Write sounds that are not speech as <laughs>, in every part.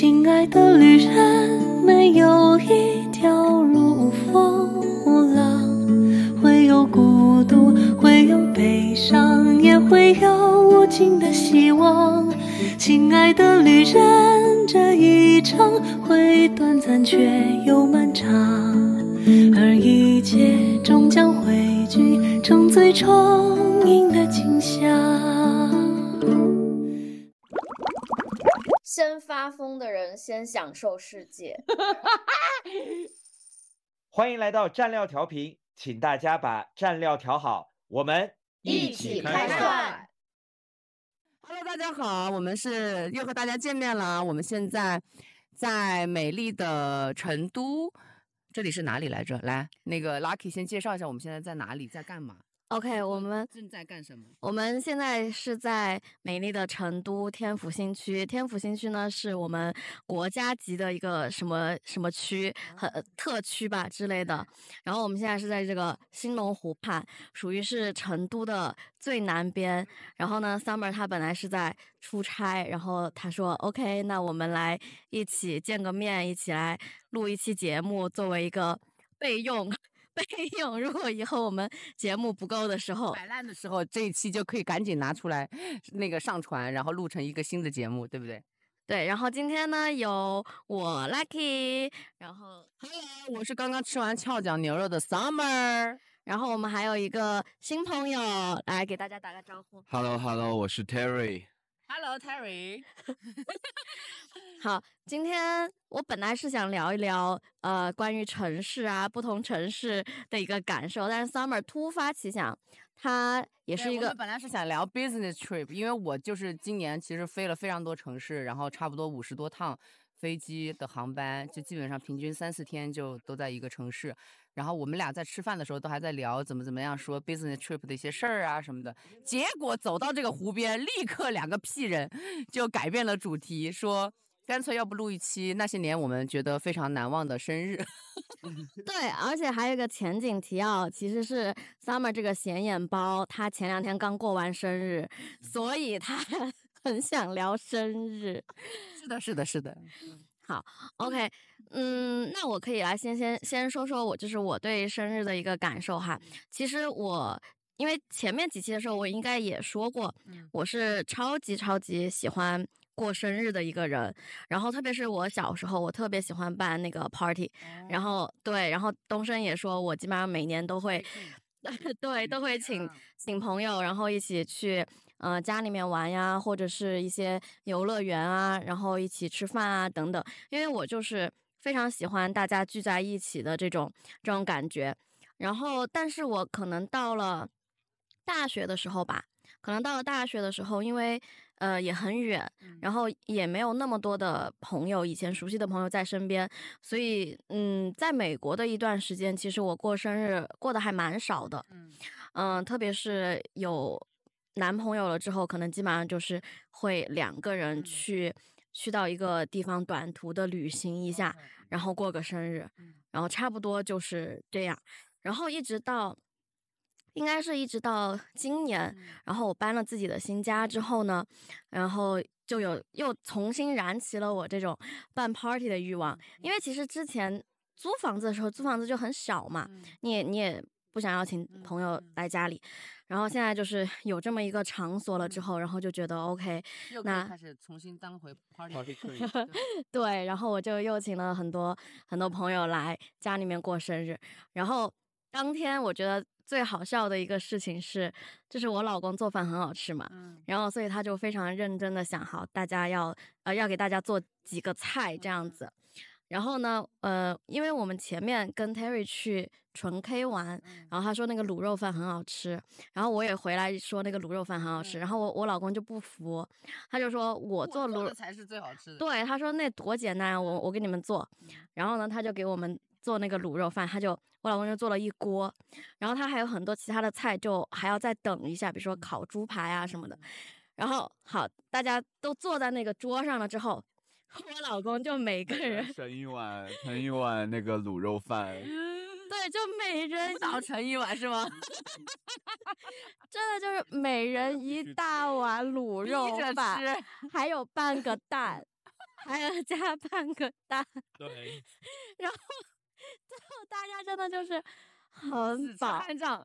亲爱的旅人，没有一条路无风无浪，会有孤独，会有悲伤，也会有无尽的希望。亲爱的旅人，这一程会短暂却又漫长，而一切终将汇聚成最充盈的景象。先发疯的人先享受世界。<laughs> 欢迎来到蘸料调频，请大家把蘸料调好，我们一起开涮。Hello，大家好，我们是又和大家见面了。我们现在在美丽的成都，这里是哪里来着？来，那个 Lucky 先介绍一下我们现在在哪里，在干嘛？OK，我们正在干什么？我们现在是在美丽的成都天府新区。天府新区呢，是我们国家级的一个什么什么区，很呃特区吧之类的。然后我们现在是在这个兴隆湖畔，属于是成都的最南边。然后呢，Summer 他本来是在出差，然后他说 OK，那我们来一起见个面，一起来录一期节目，作为一个备用。备用，如果以后我们节目不够的时候，摆烂的时候，这一期就可以赶紧拿出来那个上传，然后录成一个新的节目，对不对？对，然后今天呢有我 Lucky，然后 Hello，我是刚刚吃完翘脚牛肉的 Summer，然后我们还有一个新朋友来给大家打个招呼。Hello Hello，我是 Terry。Hello Terry，<laughs> 好，今天我本来是想聊一聊呃关于城市啊不同城市的一个感受，但是 Summer 突发奇想，他也是一个本来是想聊 business trip，因为我就是今年其实飞了非常多城市，然后差不多五十多趟飞机的航班，就基本上平均三四天就都在一个城市。然后我们俩在吃饭的时候都还在聊怎么怎么样说 business trip 的一些事儿啊什么的，结果走到这个湖边，立刻两个屁人就改变了主题，说干脆要不录一期那些年我们觉得非常难忘的生日。<laughs> 对，而且还有一个前景提要，其实是 Summer 这个显眼包，他前两天刚过完生日，所以他 <laughs> 很想聊生日。是的，是的，是的。<laughs> 好，OK，嗯，那我可以来先先先说说我就是我对生日的一个感受哈。其实我因为前面几期的时候我应该也说过，我是超级超级喜欢过生日的一个人。然后特别是我小时候，我特别喜欢办那个 party，然后对，然后东升也说我基本上每年都会，<laughs> 对，都会请请朋友，然后一起去。呃，家里面玩呀，或者是一些游乐园啊，然后一起吃饭啊，等等。因为我就是非常喜欢大家聚在一起的这种这种感觉。然后，但是我可能到了大学的时候吧，可能到了大学的时候，因为呃也很远，然后也没有那么多的朋友，以前熟悉的朋友在身边，所以嗯，在美国的一段时间，其实我过生日过得还蛮少的。嗯、呃，特别是有。男朋友了之后，可能基本上就是会两个人去、嗯、去到一个地方短途的旅行一下，然后过个生日，然后差不多就是这样。然后一直到，应该是一直到今年，然后我搬了自己的新家之后呢，然后就有又重新燃起了我这种办 party 的欲望。因为其实之前租房子的时候，租房子就很小嘛，你也你也不想邀请朋友来家里。然后现在就是有这么一个场所了之后，然后就觉得 OK，那开始重新当回 <laughs> party party。对，然后我就又请了很多很多朋友来家里面过生日。然后当天我觉得最好笑的一个事情是，就是我老公做饭很好吃嘛，嗯、然后所以他就非常认真的想好大家要呃要给大家做几个菜这样子。然后呢，呃，因为我们前面跟 Terry 去纯 K 玩，然后他说那个卤肉饭很好吃，然后我也回来说那个卤肉饭很好吃，然后我我老公就不服，他就说我做卤才是最好吃的。对，他说那多简单，我我给你们做。然后呢，他就给我们做那个卤肉饭，他就我老公就做了一锅，然后他还有很多其他的菜，就还要再等一下，比如说烤猪排啊什么的。然后好，大家都坐在那个桌上了之后。<laughs> 我老公就每个人盛一碗，盛一碗那个卤肉饭。<laughs> 对，就每人早盛一碗是吗？<laughs> 真的就是每人一大碗卤肉饭，还有半个蛋。还要加半个蛋，对，然后最后大家真的就是很饱，<laughs> 看账。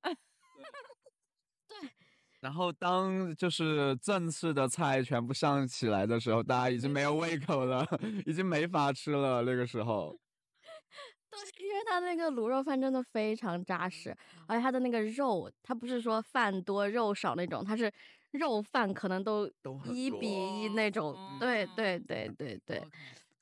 然后当就是正式的菜全部上起来的时候，大家已经没有胃口了，<laughs> 已经没法吃了。那个时候，<laughs> 对，因为他那个卤肉饭真的非常扎实，而且它的那个肉，他不是说饭多肉少那种，他是肉饭可能都一比一那种。多对嗯对对对对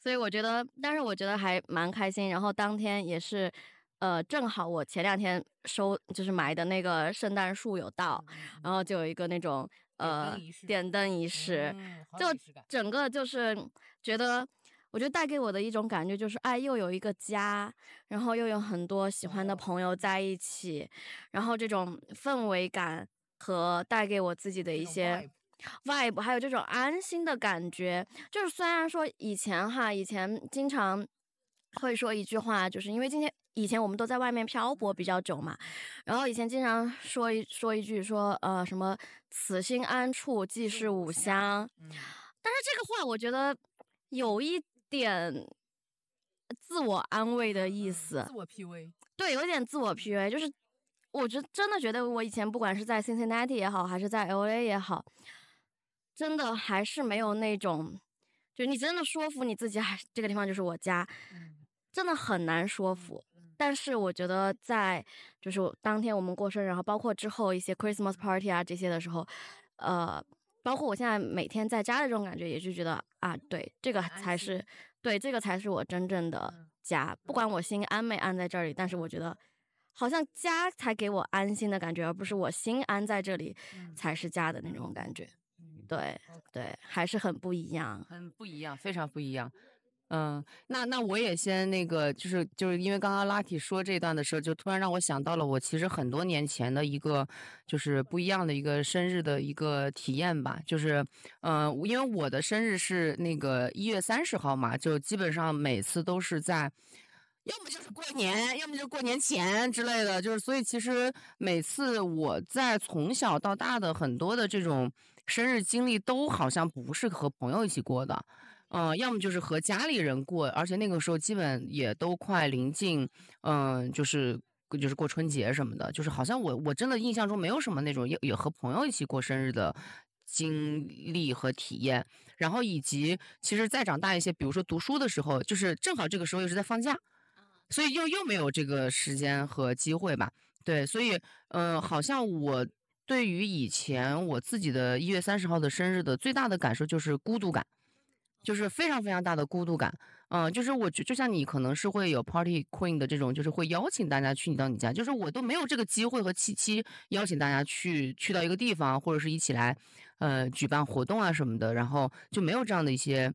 所以我觉得，但是我觉得还蛮开心。然后当天也是，呃，正好我前两天收就是买的那个圣诞树有到，然后就有一个那种呃点灯仪。式，嗯就整个就是觉得，我觉得带给我的一种感觉就是，哎，又有一个家，然后又有很多喜欢的朋友在一起，然后这种氛围感和带给我自己的一些 vibe 还有这种安心的感觉。就是虽然说以前哈，以前经常会说一句话，就是因为今天以前我们都在外面漂泊比较久嘛，然后以前经常说一说一句说呃什么“此心安处即是吾乡”，嗯但是这个话我觉得有一点自我安慰的意思，自我 PUA。对，有点自我 PUA，就是我觉真的觉得我以前不管是在 Cincinnati 也好，还是在 LA 也好，真的还是没有那种，就你真的说服你自己，还这个地方就是我家，真的很难说服。但是我觉得在就是当天我们过生日，然后包括之后一些 Christmas party 啊这些的时候，呃，包括我现在每天在家的这种感觉，也是觉得啊，对，这个才是对，这个才是我真正的嗯家。不管我心安没安在这里，但是我觉得好像家才给我安心的感觉，而不是我心安在这里嗯才是家的那种感觉。嗯对对，还是很不一样。很不一样，非常不一样。嗯，那那我也先那个，就是就是因为刚刚 Lucky 说这段的时候，就突然让我想到了我其实很多年前的一个就是不一样的一个生日的一个体验吧，就是嗯、呃因为我的生日是那个一月三十号嘛，就基本上每次都是在。要么就是过年，要么就是过年前之类的，就是所以其实每次我在从小到大的很多的这种生日经历都好像不是和朋友一起过的，嗯、要么就是和家里人过，而且那个时候基本也都快临近，嗯、就是就是过春节什么的，就是好像我我真的印象中没有什么那种也也和朋友一起过生日的经历和体验，然后以及其实再长大一些，比如说读书的时候，就是正好这个时候又是在放假，所以又又没有这个时间和机会吧。对，所以嗯、呃好像我对于以前我自己的一月三十号的生日的最大的感受就是孤独感，就是非常非常大的孤独感。嗯、就是我觉就像你可能是会有 party queen 的这种，就是会邀请大家去你到你家，就是我都没有这个机会和契机邀请大家去去到一个地方，或者是一起来呃举办活动啊什么的，然后就没有这样的一些。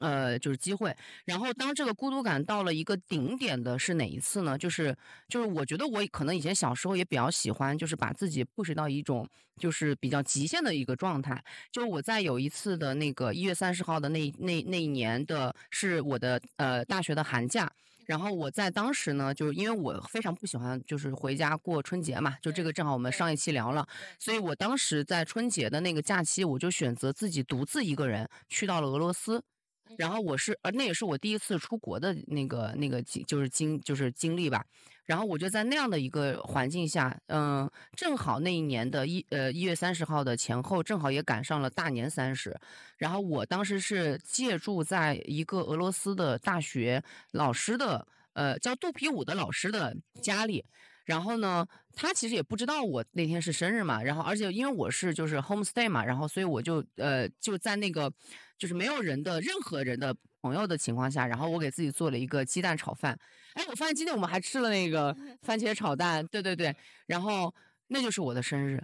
呃，就是机会。然后当这个孤独感到了一个顶点的是哪一次呢？就是就是我觉得我可能以前小时候也比较喜欢，就是把自己 push 到一种就是比较极限的一个状态。就我在有一次的那个一月三十号的那那那一年的是我的呃大学的寒假。然后我在当时呢，就是因为我非常不喜欢就是回家过春节嘛，就这个正好我们上一期聊了，所以我当时在春节的那个假期，我就选择自己独自一个人去到了俄罗斯。然后我是，呃，那也是我第一次出国的那个那个经，就是经就是经历吧。然后我就在那样的一个环境下，嗯、正好那一年的一呃一月三十号的前后，正好也赶上了大年三十。然后我当时是借住在一个俄罗斯的大学老师的，呃，叫肚皮舞的老师的家里。然后呢，他其实也不知道我那天是生日嘛，然后而且因为我是就是 homestay 嘛，然后所以我就呃就在那个就是没有人的任何人的朋友的情况下，然后我给自己做了一个鸡蛋炒饭。哎，我发现今天我们还吃了那个番茄炒蛋，对对对，然后那就是我的生日。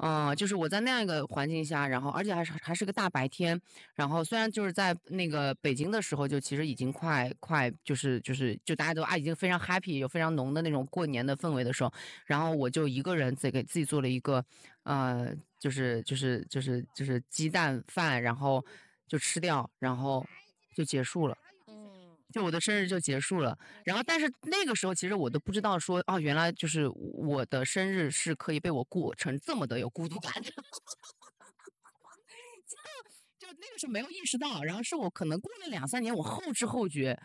嗯，就是我在那样一个环境下，然后而且还是还是个大白天，然后虽然就是在那个北京的时候，就其实已经快快就是就是就大家都啊已经非常 happy，有非常浓的那种过年的氛围的时候，然后我就一个人自己给自己做了一个呃，就是就是就是就是鸡蛋饭，然后就吃掉，然后就结束了。嗯，就我的生日就结束了，然后但是那个时候其实我都不知道说哦，原来就是我的生日是可以被我过成这么的有孤独感的，<laughs> 就就那个时候没有意识到，然后是我可能过了两三年，我后知后觉，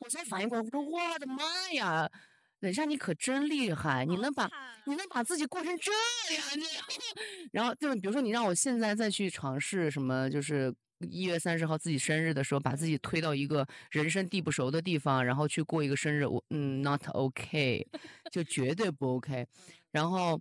我才反应过来，我说我的妈呀！等一下，你可真厉害，你能把你能把自己过成这样，你 <laughs> 然后就是比如说你让我现在再去尝试什么，就是一月三十号自己生日的时候，把自己推到一个人生地不熟的地方，然后去过一个生日，我嗯，not OK，就绝对不 OK。然后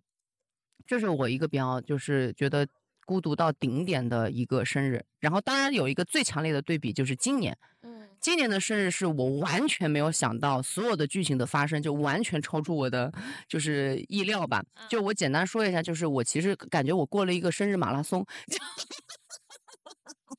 这是我一个比较就是觉得孤独到顶点的一个生日。然后当然有一个最强烈的对比就是今年，嗯，今年的生日是我完全没有想到，所有的剧情的发生就完全超出我的就是意料吧。就我简单说一下，就是我其实感觉我过了一个生日马拉松。<laughs>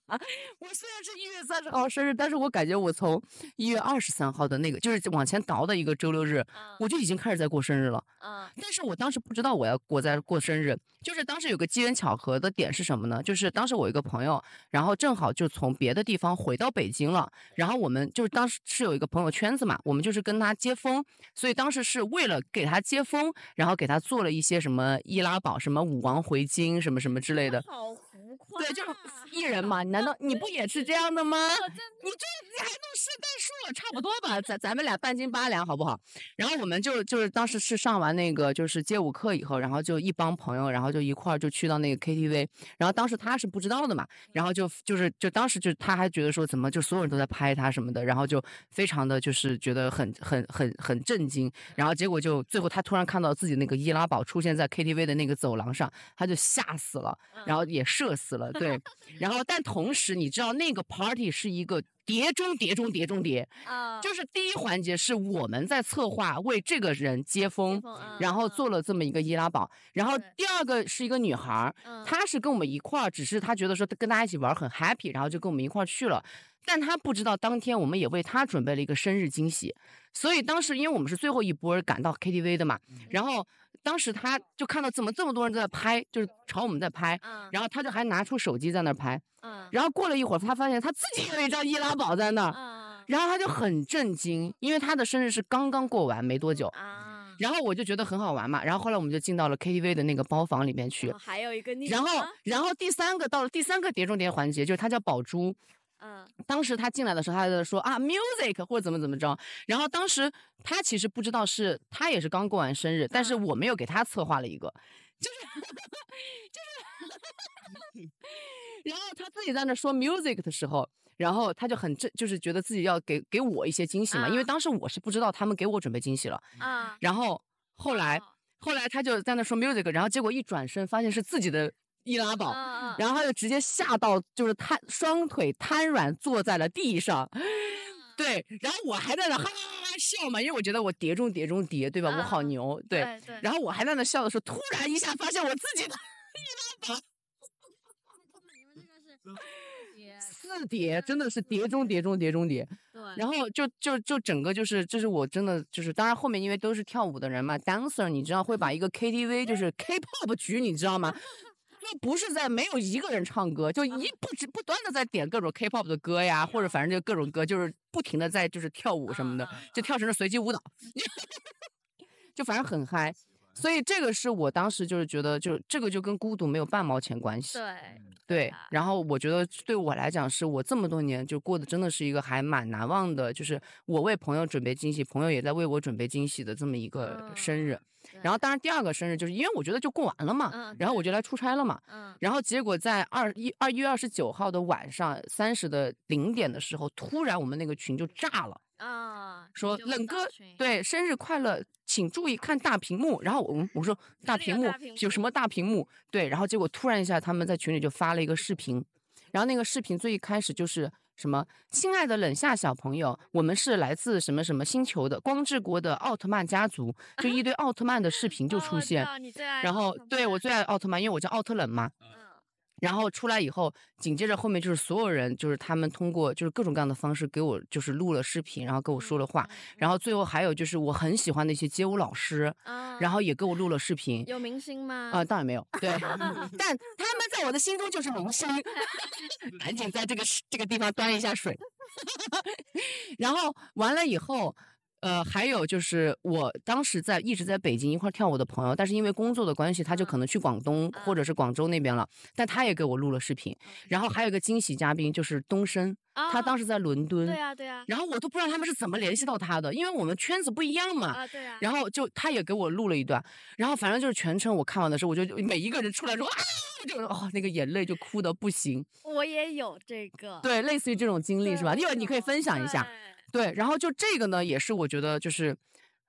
啊，<laughs> 我虽然是一月三十号生日，但是我感觉我从一月二十三号的那个，就是往前倒的一个周六日，我就已经开始在过生日了。嗯但是我当时不知道我要过在过生日，就是当时有个机缘巧合的点是什么呢？就是当时我一个朋友，然后正好就从别的地方回到北京了，然后我们就是当时是有一个朋友圈子嘛，我们就是跟他接风，所以当时是为了给他接风，然后给他做了一些什么易拉宝、什么武王回京、什么什么之类的。好对，就是艺人嘛，难道 <laughs> 你不也是这样的吗？你这你还弄圣诞树了，差不多吧？咱咱们俩半斤八两好不好？然后我们就就是当时是上完那个就是街舞课以后，然后就一帮朋友，然后就一块儿就去到那个 KTV，然后当时他是不知道的嘛，然后就就是就当时就他还觉得说怎么就所有人都在拍他什么的，然后就非常的就是觉得很很很很震惊，然后结果就最后他突然看到自己那个易拉宝出现在 KTV 的那个走廊上，他就吓死了，然后也社死了，对，然后但同时你知道那个 party 是一个叠中叠中叠中叠，啊，就是第一环节是我们在策划为这个人接风，然后做了这么一个易拉宝，然后第二个是一个女孩，嗯。她是跟我们一块儿，只是她觉得说跟大家一起玩很 happy，然后就跟我们一块儿去了。但她不知道，当天我们也为她准备了一个生日惊喜，所以当时因为我们是最后一波赶到 KTV 的嘛，然后当时他就看到怎么这么多人都在拍，就是朝我们在拍，嗯。然后他就还拿出手机在那拍，嗯。然后过了一会儿，他发现他自己有一张易拉宝在那然后他就很震惊，因为他的生日是刚刚过完没多久，啊，然后我就觉得很好玩嘛，然后后来我们就进到了 KTV 的那个包房里面去然后，还有一个。你，然后啊然后第三个到了第三个碟中谍环节，就是他叫宝珠。嗯。当时他进来的时候，他在说啊 music 或者怎么怎么着，然后当时他其实不知道是他也是刚过完生日，但是我没有给他策划了一个，就是就是，<laughs> 然后他自己在那说 music 的时候，然后他就很正，就是觉得自己要给给我一些惊喜嘛，因为啊当时我是不知道他们给我准备惊喜了，啊，然后后来哦。后来他就在那说 music，然后结果一转身发现是自己的易拉宝，嗯然后他就直接吓到，就是瘫双腿瘫软坐在了地上。对，然后我还在那哈哈哈哈笑嘛，因为我觉得我碟中谍中谍，对吧？我好嗯牛，对。对对，然后我还在那笑的时候，突然一下发现我自己的易拉宝四碟，真的是碟中谍中谍中谍。对，然后就就就整个就是，这是我真的就是，当然后面因为都是跳舞的人嘛，dancer，你知道会把一个 KTV 就是 K-pop 局，你知道吗？就不是在没有一个人唱歌，就一不止不断的在点各种 K-pop 的歌呀，或者反正就各种歌，就是不停的在就是跳舞什么的，就跳成了随机舞蹈，<laughs> 就反正很嗨。所以这个是我当时就是觉得，就这个就跟孤独没有半毛钱关系。对，对啊，然后我觉得对我来讲，是我这么多年就过的真的是一个还蛮难忘的，就是我为朋友准备惊喜，朋友也在为我准备惊喜的这么一个生日。然后当然第二个生日就是因为我觉得就过完了嘛，嗯然后我就来出差了嘛。嗯然后结果在二一二月二十九号的晚上三十的零点的时候，突然我们那个群就炸了。啊，说冷哥，对生日快乐，请注意看大屏幕。然后我我说 <laughs> 大屏幕有什么大屏幕？对，然后结果突然一下他们在群里就发了一个视频，然后那个视频最一开始就是什么，亲爱的冷夏小朋友，我们是来自什么什么星球的光之国的奥特曼家族，就一堆奥特曼的视频就 <laughs> 出现。然后对我最爱奥特曼，因为我叫奥特冷嘛。<laughs> 嗯然后出来以后，紧接着后面就是所有人，就是他们通过就是各种各样的方式给我就是录了视频，然后跟我说了话，然后最后还有就是我很喜欢的一些街舞老师，啊，然后也给我录了视频。有明星吗？啊、当然没有，对，<laughs> 但他们在我的心中就是明星。<laughs> 赶紧在这个这个地方端一下水，<laughs> 然后完了以后，呃，还有就是我当时在一直在北京一块跳舞的朋友，但是因为工作的关系，他就可能去广东或者是广州那边了，但他也给我录了视频。然后还有一个惊喜嘉宾就是东升，他当时在伦敦，对啊对啊然后我都不知道他们是怎么联系到他的，因为我们圈子不一样嘛。啊对啊，然后就他也给我录了一段，然后反正就是全程我看完的时候，我就每一个人出来说啊，就是哦那个眼泪就哭的不行。我也有这个，对，类似于这种经历是吧？对一会儿你可以分享一下。对对，然后就这个呢，也是我觉得就是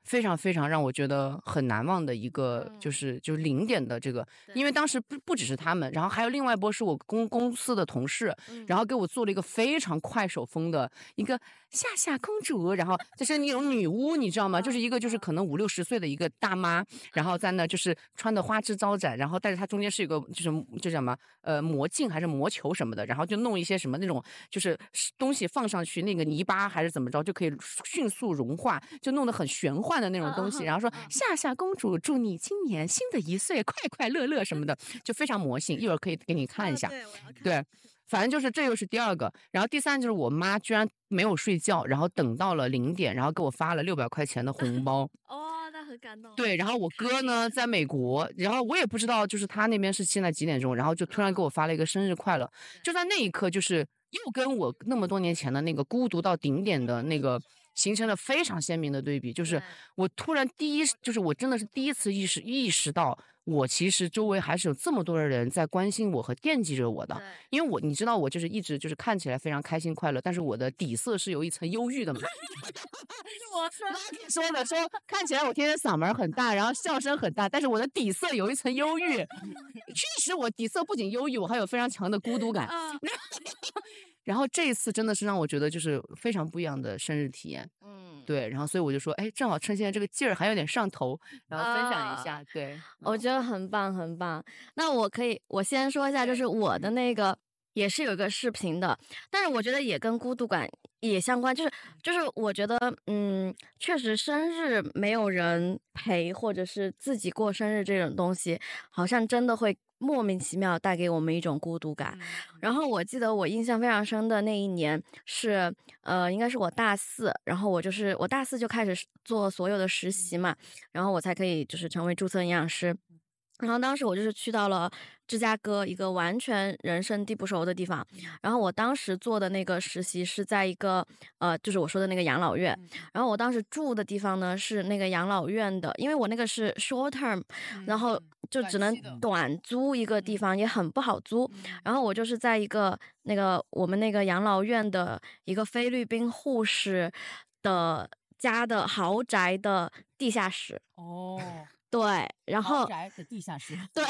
非常非常让我觉得很难忘的一个，就嗯。是就是零点的这个，因为当时不不只是他们，然后还有另外一波是我公公司的同事，嗯。然后给我做了一个非常快手风的一个夏夏公主，然后就是那种女巫，你知道吗？就是一个就是可能五六十岁的一个大妈，然后在那就是穿的花枝招展，然后但是她中间是一个就是就叫什么呃魔镜还是魔球什么的，然后就弄一些什么那种就是东西放上去，那个泥巴还是怎么着就可以迅速融化，就弄得很玄幻的那种东西，然后说夏夏公主祝你今年新的一岁快快乐乐什么的，就非常魔性，一会儿可以给你看一下。对，反正就是这又是第二个，然后第三就是我妈居然没有睡觉，然后等到了零点，然后给我发了六百块钱的红包。<laughs> 哦，那很感动。对，然后我哥呢 <laughs> 在美国，然后我也不知道，就是他那边是现在几点钟，然后就突然给我发了一个生日快乐，就在那一刻，就是又跟我那么多年前的那个孤独到顶点的那个形成了非常鲜明的对比，就是我突然第一，就是我真的是第一次意识意识到，我其实周围还是有这么多的人在关心我和惦记着我的，因为我你知道我就是一直就是看起来非常开心快乐，但是我的底色是有一层忧郁的嘛。<laughs> 我说说的说看起来我天天嗓门很大，然后笑声很大，但是我的底色有一层忧郁。<laughs> 确实，我底色不仅忧郁，我还有非常强的孤独感。啊，<laughs> 然后这一次真的是让我觉得就是非常不一样的生日体验。嗯，对，然后所以我就说，哎，正好趁现在这个劲儿还有点上头，然后分享啊一下。对，我觉得很棒，很棒。那我可以，我先说一下，就是我的那个也是有一个视频的，但是我觉得也跟孤独感也相关，就是就是我觉得，嗯，确实生日没有人陪，或者是自己过生日这种东西，好像真的会莫名其妙带给我们一种孤独感。然后我记得我印象非常深的那一年是，呃，应该是我大四，然后我就是我大四就开始做所有的实习嘛，然后我才可以就是成为注册营养师。然后当时我就是去到了芝加哥一个完全人生地不熟的地方，然后我当时做的那个实习是在一个呃，就是我说的那个养老院，然后我当时住的地方呢是那个养老院的，因为我那个是 short term，然后就只能短租一个地方，也很不好租。然后我就是在一个那个我们那个养老院的一个菲律宾护士的家的豪宅的地下室，哦，对，然后宅的地下室，对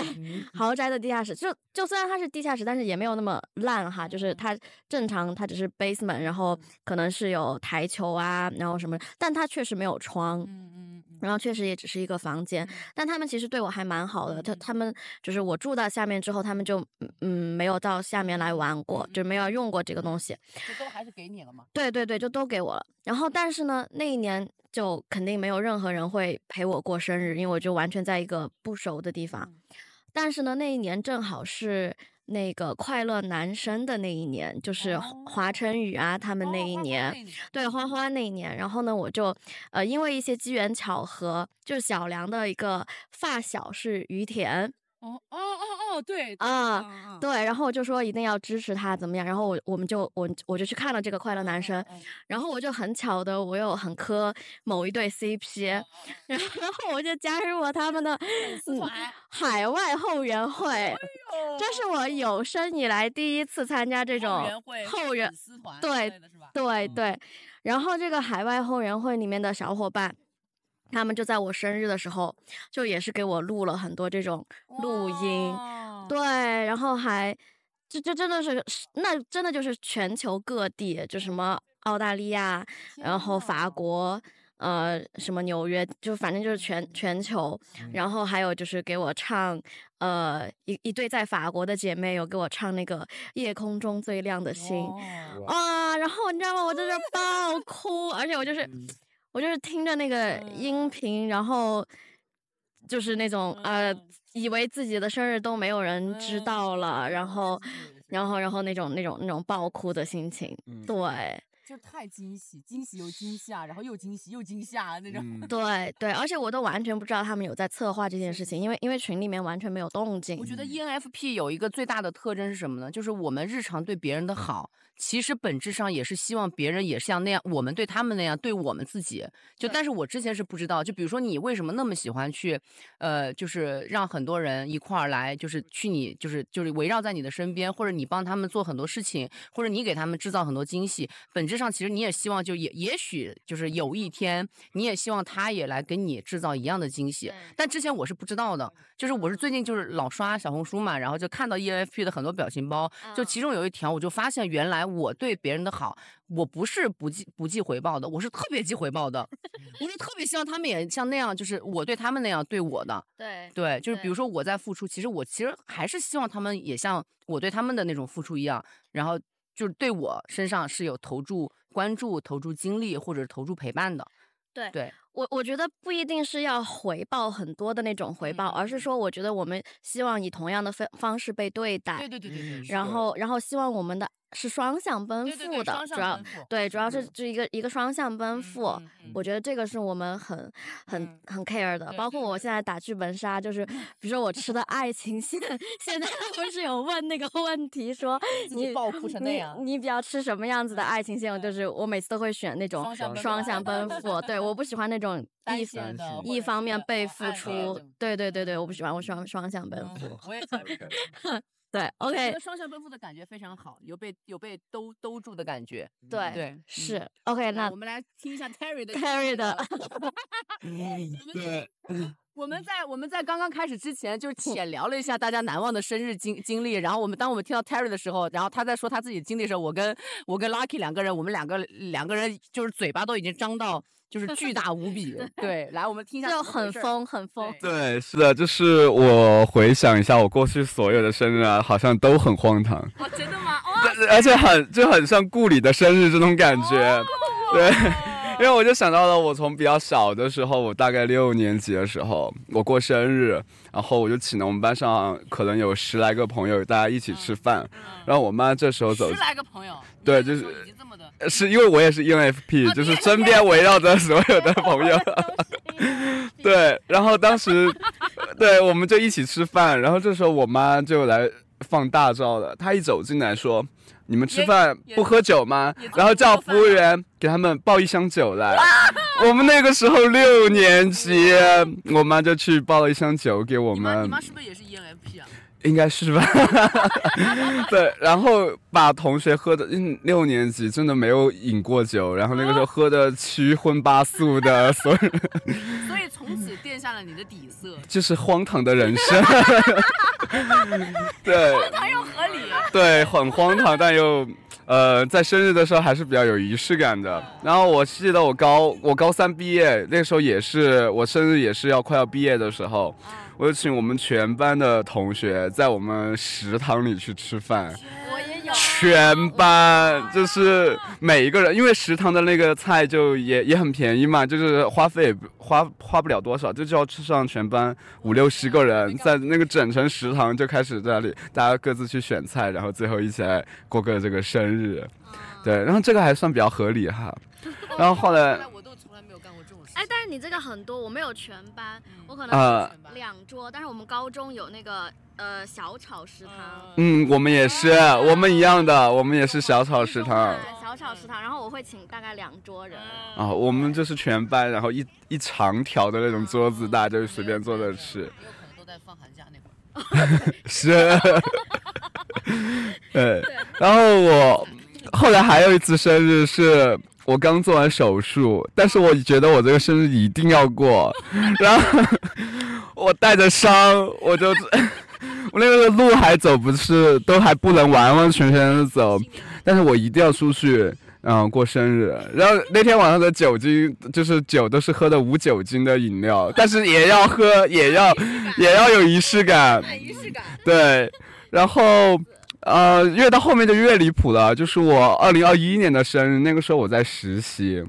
豪宅的地下室，就就虽然它是地下室，但是也没有那么烂哈，就是它正常，它只是 basement，然后可能是有台球啊，然后什么，但它确实没有窗，嗯嗯然后确实也只是一个房间，但他们其实对我还蛮好的，他他们就是我住到下面之后，他们就嗯嗯没有到下面来玩过，就没有用过这个东西。就都还是给你了吗？对对对，就都给我了。然后但是呢，那一年就肯定没有任何人会陪我过生日，因为我就完全在一个不熟的地方。但是呢，那一年正好是那个快乐男生的那一年，就是华晨宇啊他们那一年。对花花那一年，然后呢，我就呃因为一些机缘巧合，就是小梁的一个发小是于田哦哦哦哦，对啊，对，然。后我就说一定要支持他怎么样，然后我我们就我我就去看了这个快乐男生，然后我就很巧的我又很磕某一对 CP，<laughs> 然后我就加入了他们的 <laughs> 嗯海外后援会，这是我有生以来第一次参加这种后援丝团对？对对，然后这个海外后援会里面的小伙伴，他们就在我生日的时候，就也是给我录了很多这种录音，对，然后还这这真的是那真的就是全球各地，就什么澳大利亚，然后法。国。呃，什么纽约，就反正就是全全球，然后还有就是给我唱，呃，一一对在法国的姐妹有给我唱那个夜空中最亮的星，啊，然后你知道吗？我就是爆哭，而且我就是我就是听着那个音频，然后就是那种呃，以为自己的生日都没有人知道了，然后然后然后那种那种那种爆哭的心情，对。就太惊喜，惊喜又惊吓，然后又惊喜又惊吓那种。嗯，对对，而且我都完全不知道他们有在策划这件事情，因为因为群里面完全没有动静我。觉得 E ENFP 有一个最大的特征是什么呢？就是我们日常对别人的好，其实本质上也是希望别人也像那样，我们对他们那样对我们自己。就但是我之前是不知道，就比如说你为什么那么喜欢去，呃，就是让很多人一块儿来，就是去你就是就是围绕在你的身边，或者你帮他们做很多事情，或者你给他们制造很多惊喜。本质上其实你也希望就也也许就是有一天，你也希望他也来给你制造一样的惊喜。但之前我是不知道的，就是我是最近就是老刷小红书嘛，然后就看到 E ENFP 的很多表情包，就其中有一条我就发现，原来我对别人的好，我不是不计不计回报的，我是特别计回报的，<laughs> 我是特别希望他们也像那样，就是我对他们那样对我的。对对，就是比如说我在付出，其实我其实还是希望他们也像我对他们的那种付出一样，然后就是对我身上是有投注关注、投注精力或者投注陪伴的。对对，我我觉得不一定是要回报很多的那种回报，而是说我觉得我们希望以同样的方方式被对待，对对对对对，然后然后希望我们的是双向奔对对对赴的，主要对主要是这一个一个双向奔嗯赴。我觉得这个是我们很很嗯很 care 的，包括我现。在打剧本杀，就是 <laughs> 比如说我吃的爱情线，现在不是有问那个 <laughs> 问题说你爆哭成那你样。你比较吃什么样子的爱情线？我就是我每次都会选那种双向奔双向 <laughs> 奔赴，对，我不喜欢那种单一线的单或者一方面被付出，对对对对，我不喜欢，我喜欢双向奔嗯赴。我也想 <laughs> 对我觉，OK，得双向奔赴的感觉非常好，有被有被兜兜住的感觉。对对，是嗯 OK，那我们来听一下 Terry 的 Terry 的 <laughs> 对，我们在我们在刚刚开始之前，就是 <laughs> 浅聊了一下大家难忘的生日经经历。然后我们当我们听到 Terry 的时候，然后他在说他自己经历的时候，我跟我跟 Lucky 两个人，我们两个两个人就是嘴巴都已经张到就是 <laughs> 巨大无比。对，来我们听一下就。很疯，很疯。对对，是的，就是我回想一下我过去所有的生日啊，好像都很荒唐，哦，真的吗？<laughs> 哦，而且很就很像顾里的生日这种感觉。对，<laughs> 因为我就想到了我从比较小的时候，我大概六年级的时候，我过生日，然后我就请了我们班上可能有十来个朋友，大家一起吃饭，然后我妈这时候走十来个朋友，对就是。是因为我也是 ENFP，、就是身边围绕着所有的朋友。<laughs> <laughs> 对，然后当时，对，我们就一起吃饭，然后这时候我妈就来放大招了，她一走进来说：“你们吃饭不喝酒吗也？”这然后叫服务员给他们抱一箱酒来。我们那个时候六年级，我妈就去抱了一箱酒给我你妈你妈，是不是也是 ENFP 啊？应该是吧？<laughs> 对，然后把同学喝的，嗯，六年级真的没有饮过酒，然后那个时候喝的七荤八素的，所以 <laughs> 所以从此垫下了你的底色，就是荒唐的人生。<laughs> 对荒唐又合理。对，很荒唐，但又呃，在生日的时候还是比较有仪式感的。然后我记得我高我高三毕业那个时候也是我生日也是要快要毕业的时候，我就请我们全班的同学在我们食堂里去吃饭。我也有全班就是每一个人，因为食堂的那个菜就也也很便宜嘛，就是花费也花花不了多少，就就要吃上全班五六十个人，在那个整层食堂就开始在那里大家各自去选菜，然后最后一起来过个这个生日，对，然后这个还算比较合理哈。<laughs> 然后后来但你这个很多，我没有全班，我可啊能两桌，但是我们高中有那个呃小炒食堂。嗯，我们也是，我们一样的，我们也是小炒食堂对小炒食堂，然后我会请大概两桌人。啊，我们就是全班，然后一一长条的那种桌子，大家就随便坐着吃。有可能都在放寒假那会儿。<laughs> 是，<laughs> 对。然后我后来还有一次生日是我刚做完手术，但是我觉得我这个生日一定要过，<laughs> 然后我带着伤，我就 <laughs> 我那个路还走不是都还不能完完全全的走，但是我一定要出去。嗯，过生日，然后那天晚上的酒精就是酒都是喝的无酒精的饮料，<laughs> 但是也要喝，也要也要有仪式感，仪式感。对，然后呃，越到后面就越离谱了。就是我二零二一年的生日，那个时候我在实习，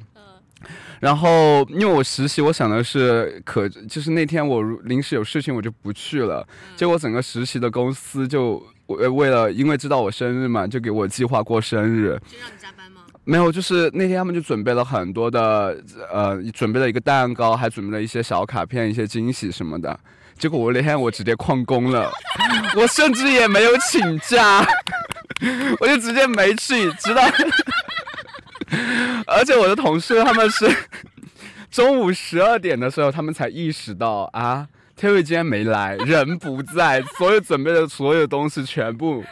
然后因为我实习，我想的是可就是那天我临时有事情我就不去了，结果整个实习的公司就为为了因为知道我生日嘛，就给我计划过生日。就让你加班吗？没有，就是那天他们就准备了很多的，呃，准备了一个蛋糕，还准备了一些小卡片、一些惊喜什么的。结果我那天我直接旷工了，我甚至也没有请假，<laughs> 我就直接没去，直到，<laughs> 而且我的同事他们是 <laughs> 中午十二点的时候，他们才意识到啊，Terry 今天没来，人不在，所有准备的所有东西全部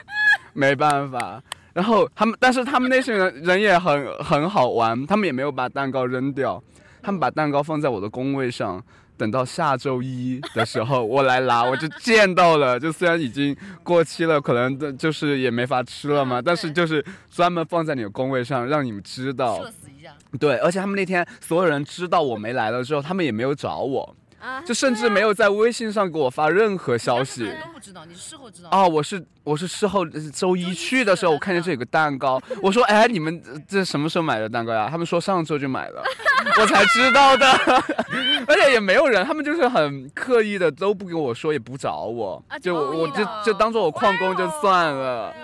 没办法。然后他们，但是他们那些人人也很很好玩，他们也没有把蛋糕扔掉，他们把蛋糕放在我的工位上，等到下周一的时候我来拿，我就见到了。<laughs> 就虽然已经过期了，可能的就是也没法吃了嘛，但是就是专门放在你的工位上，让你们知道。死一下。对，而且他们那天所有人知道我没来了之后，他们也没有找我。啊，就甚至没有在微信上给我发任何消息。都不知道，你是事后知道。哦，我是我是事后周一去的时候，我看见这有个蛋糕，<laughs> 我说哎，你们这什么时候买的蛋糕呀？他们说上周就买了，我才知道的。<laughs> 而且也没有人，他们就是很刻意的都不跟我说，也不找我，就我就就当做我旷工就算了。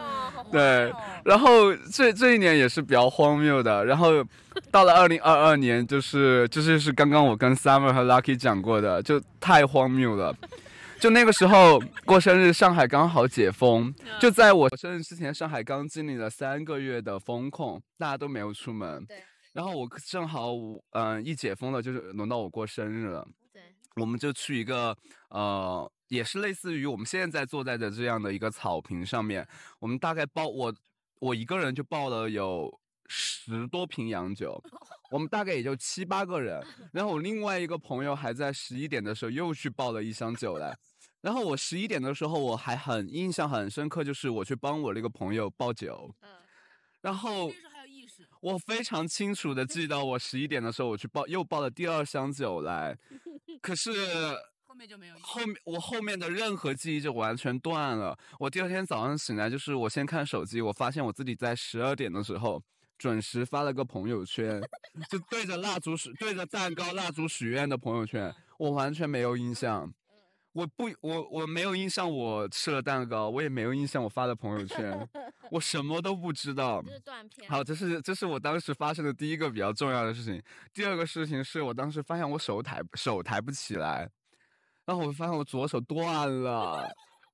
对，然后这这一年也是比较荒谬的。然后到了二零二二年，就是就是是刚刚我跟 Summer 和 Lucky 讲过的，就太荒谬了。就那个时候过生日，上海刚好解封，就在我生日之前，上海刚经历了三个月的封控，大家都没有出门。对。然后我正好嗯一解封了，就是轮到我过生日了。对。我们就去一个呃。也是类似于我们现在坐在的这样的一个草坪上面，我们大概抱我我一个人就抱了有十多瓶洋酒，我们大概也就七八个人，然后我另外一个朋友还在十一点的时候又去抱了一箱酒来，然后我十一点的时候我还很印象很深刻，就是我去帮我那个朋友抱酒，然后我非常清楚的记得我十一点的时候我去抱又抱了第二箱酒来，<laughs> 可是。后面就没有。后面我后面的任何记忆就完全断了。我第二天早上醒来，就是我先看手机，我发现我自己在十二点的时候准时发了个朋友圈，<laughs> 就对着蜡烛许对着蛋糕蜡烛许愿的朋友圈，我完全没有印象。我不我我没有印象我吃了蛋糕，我也没有印象我发的朋友圈，<laughs> 我什么都不知道。这是断片。好，这是这是我当时发生的第一个比较重要的事情。第二个事情是我当时发现我手抬手抬不起来。然后我发现我左手断了，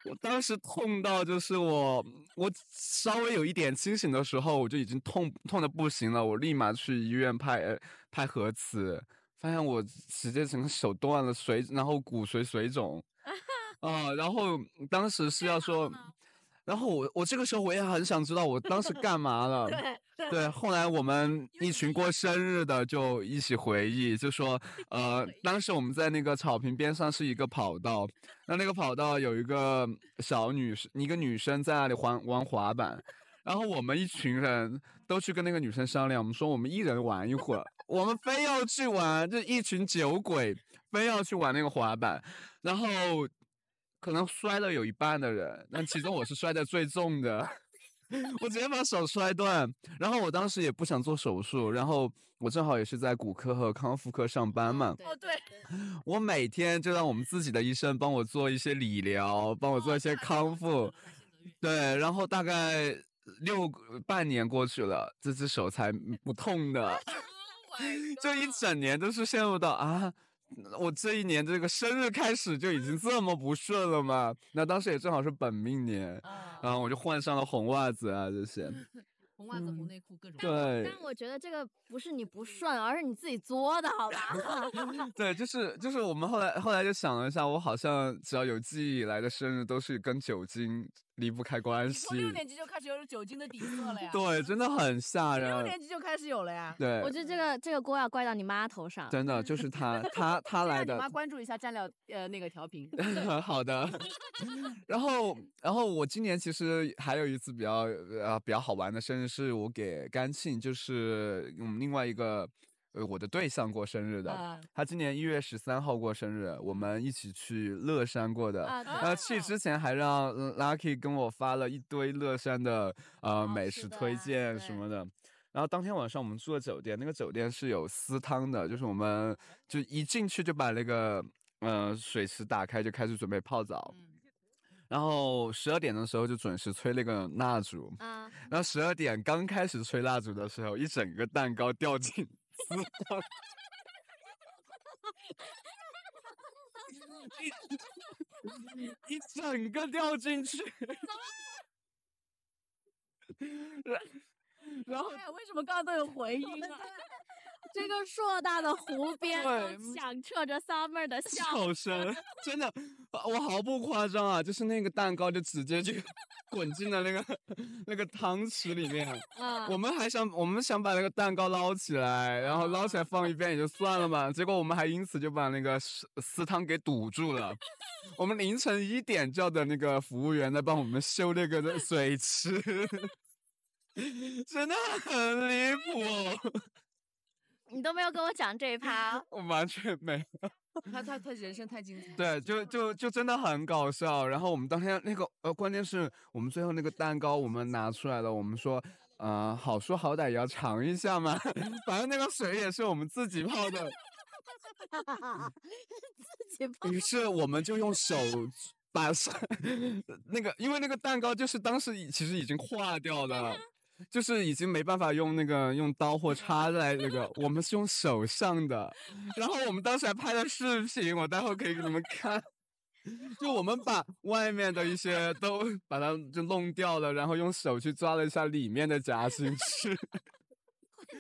我当时痛到就是我我稍微有一点清醒的时候，我就已经痛痛的不行了，我立马去医院拍拍核磁，发现我直接整个手断了，水然后骨髓水肿，<laughs> 啊，然后当时是要说。<laughs> 然后我我这个时候我也很想知道我当时干嘛 <laughs> 了，对，后来我们一群过生日的就一起回忆，就说呃，当时我们在那个草坪边上是一个跑道，那那个跑道有一个小女生，一个女生在那里玩玩滑板，然后我们一群人都去跟那个女生商量，我们说我们一人玩一会儿，我们非要去玩，就一群酒鬼非要去玩那个滑板，然后。可能摔了有一半的人，但其中我是摔的最重的，<laughs> 我直接把手摔断。然后我当时也不想做手术，然后我正好也是在骨科和康复科上班嘛。哦，对。<laughs> 我每天就让我们自己的医生帮我做一些理疗，帮我做一些康复。对，然后大概六半年过去了，这只手才不痛的。<laughs> 就一整年都是陷入到啊。我这一年这个生日开始就已经这么不顺了吗？那当时也正好是本命年，然后我就换上了红袜子啊这些。<laughs> 红袜子、红内裤各种。对。但我觉得这个不是你不顺，而是你自己作的，好吧？<laughs> 对，就是就是我们后来后来就想了一下，我好像只要有记忆以来的生日都是跟酒精。离不开关系。从六年级就开始有酒精的底色了呀。对，真的很吓人。六年级就开始有了呀。对。我觉得这个这个锅要怪到你妈头上。真的就是他，<laughs> 他他来的。你妈关注一下蘸料呃那个调频。<laughs> 好的。然后然后我今年其实还有一次比较呃比较好玩的生日，是我给甘庆，就是我们另外一个。呃，我的对象过生日的，他今年一月十三号过生日，我们一起去乐山过的。然后，去之前还让 Lucky 跟我发了一堆乐山的呃美食推荐什么的。然后当天晚上我们住的酒店，那个酒店是有私汤的，就是我们就一进去就把那个呃水池打开，就开始准备泡澡。然后十二点的时候就准时吹那个蜡烛，啊，然后十二点刚开始吹蜡烛的时候，一整个蛋糕掉进死了，一一整个掉进去，<laughs> 然后，为什么刚刚都有回音啊？<laughs> 这个硕大的湖 <laughs> 边都响彻着 Summer 的 <laughs> 笑笑声，真的，我毫不夸张啊，就是那个蛋糕就直接就 <laughs> 滚进了那个那个汤池里面。啊我们还想，我们想把那个蛋糕捞起来，然后捞起来放一边也就算了嘛，结果我们还因此就把那个祠祠堂给堵住了。我们凌晨一点叫的那个服务员来帮我们修那个的水池，真的很离谱，你都没有跟我讲这一趴，<laughs> 我完全没有。<laughs> 他他他人生太精彩。对，就就就真的很搞笑。然后我们当天那个呃，关键是我们最后那个蛋糕我们拿出来了，我们说，呃，好说好歹也要尝一下嘛。<laughs> 反正那个水也是我们自己泡的，自己泡于是我们就用手把手那个，因为那个蛋糕就是当时已其实已经化掉了。就是已经没办法用那个用刀或叉来那个，我们是用手上的，然后我们当时还拍了视频，我待会可以给你们看。就我们把外面的一些都把它就弄掉了，然后用手去抓了一下里面的夹心吃，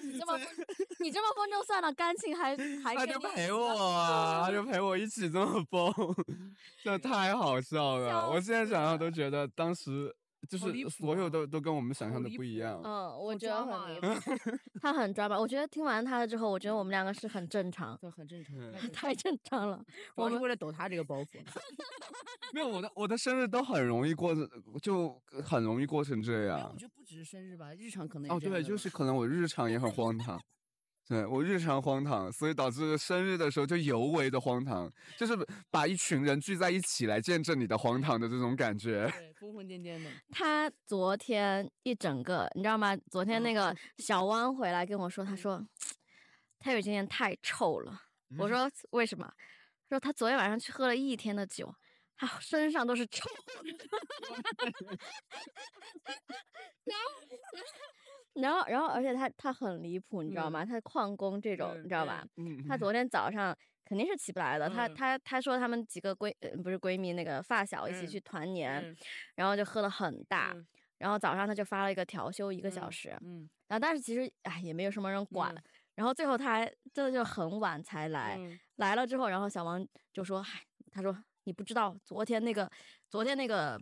你这么 <laughs> 你这么疯就算了，感情还还他就陪我啊，他就陪我一起这么疯，<laughs> 这太好笑了。我现在想想都觉得当时就是所有啊都都跟我们想象的不一样。嗯，我觉得很离谱，<laughs> 他很抓马。我觉得听完他的之后，我觉得我们两个是很正常，对很正常，嗯太 <laughs> 正常了。我我们是为了抖他这个包袱。<laughs> 没有我的我的生日都很容易过，就很容易过成这样我。觉得不只是生日吧，日常可能哦，对，就是可能我日常也很荒唐，对我日常荒唐，所以导致生日的时候就尤为的荒唐，就是把一群人聚在一起来见证你的荒唐的这种感觉。对疯疯癫癫的。他昨天一整个，你知道吗？昨天那个小汪回来跟我说，他说他有今天太臭了。我说为什么？他说他昨天晚上去喝了一天的酒，他身上都是臭的。<laughs> 然后，然后，而且他他很离谱，你知道吗？他旷工这种，嗯你知道吧？嗯，他昨天早上肯定是起不来的。他嗯他他说他们几个闺呃不是闺蜜那个发小一起嗯去团年，嗯然后就喝了很大，嗯然后早上他就发了一个调休一个小嗯时，嗯，然后但是其实哎也没有什么人管，嗯然后最后他还真的就很晚才来，嗯来了之后，然后小王就说，嗨，他说你不知道昨天那个昨天那个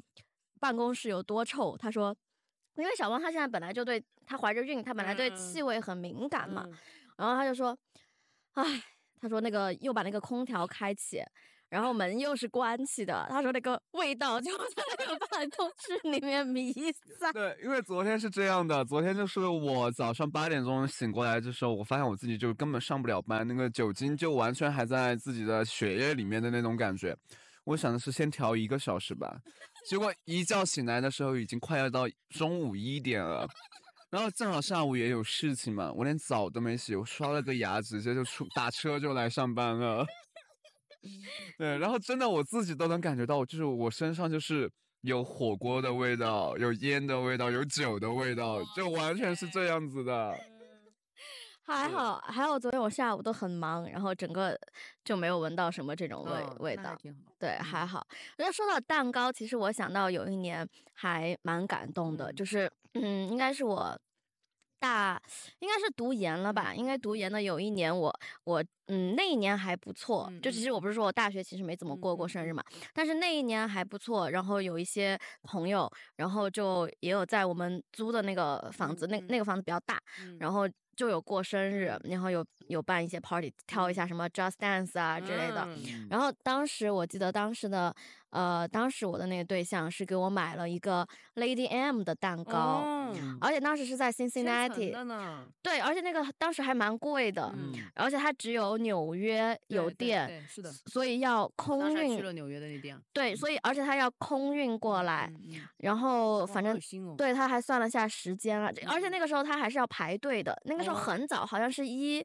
办公室有多臭，他说。因为小汪他现在本来就对他怀着孕，他本来对气味很敏感嘛，嗯然后他就说，唉，他说那个又把那个空调开启，然后门又是关起的，他说那个味道就 <laughs> 在那个办公室里面弥 <laughs> 散。对，因为昨天是这样的，昨天就是我早上八点钟醒过来的时候，我发现我自己就根本上不了班，那个酒精就完全还在自己的血液里面的那种感觉。我想的是先调一个小时吧，结果一觉醒来的时候已经快要到中午一点了，然后正好下午也有事情嘛，我连澡都没洗，我刷了个牙，直接就出打车就来上班了。对，然后真的我自己都能感觉到，就是我身上就是有火锅的味道，有烟的味道，有酒的味道，就完全是这样子的。还好，还好，昨天我下午都很忙，然后整个就没有闻到什么这种味、嗯味道。对，还好。那说到蛋糕，其实我想到有一年还蛮感动的，嗯就是嗯，应该是我大，应该是读研了吧？应该读研的有一年我，我嗯那一年还不错。嗯就其实我不是说我大学其实没怎么过过生日嘛，但是那一年还不错。然后有一些朋友，然后就也有在我们租的那个房子，那那个房子比较大，嗯然后就有过生日，然后有有办一些 party，跳一下什么 Just Dance 啊之类的。嗯然后当时我记得当时的呃，当时我的那个对象是给我买了一个 Lady M 的蛋糕，哦而且当时是在 Cincinnati，对，而且那个当时还蛮贵的，嗯，而且它只有纽约有对对店，对是的。所以要空运去运，了纽约的那店。对，所以而且它要空运过来，然后反正。对，他还算了下时间了，而且嗯那个时候他还是要排队的。那个时候哦很早，好像是一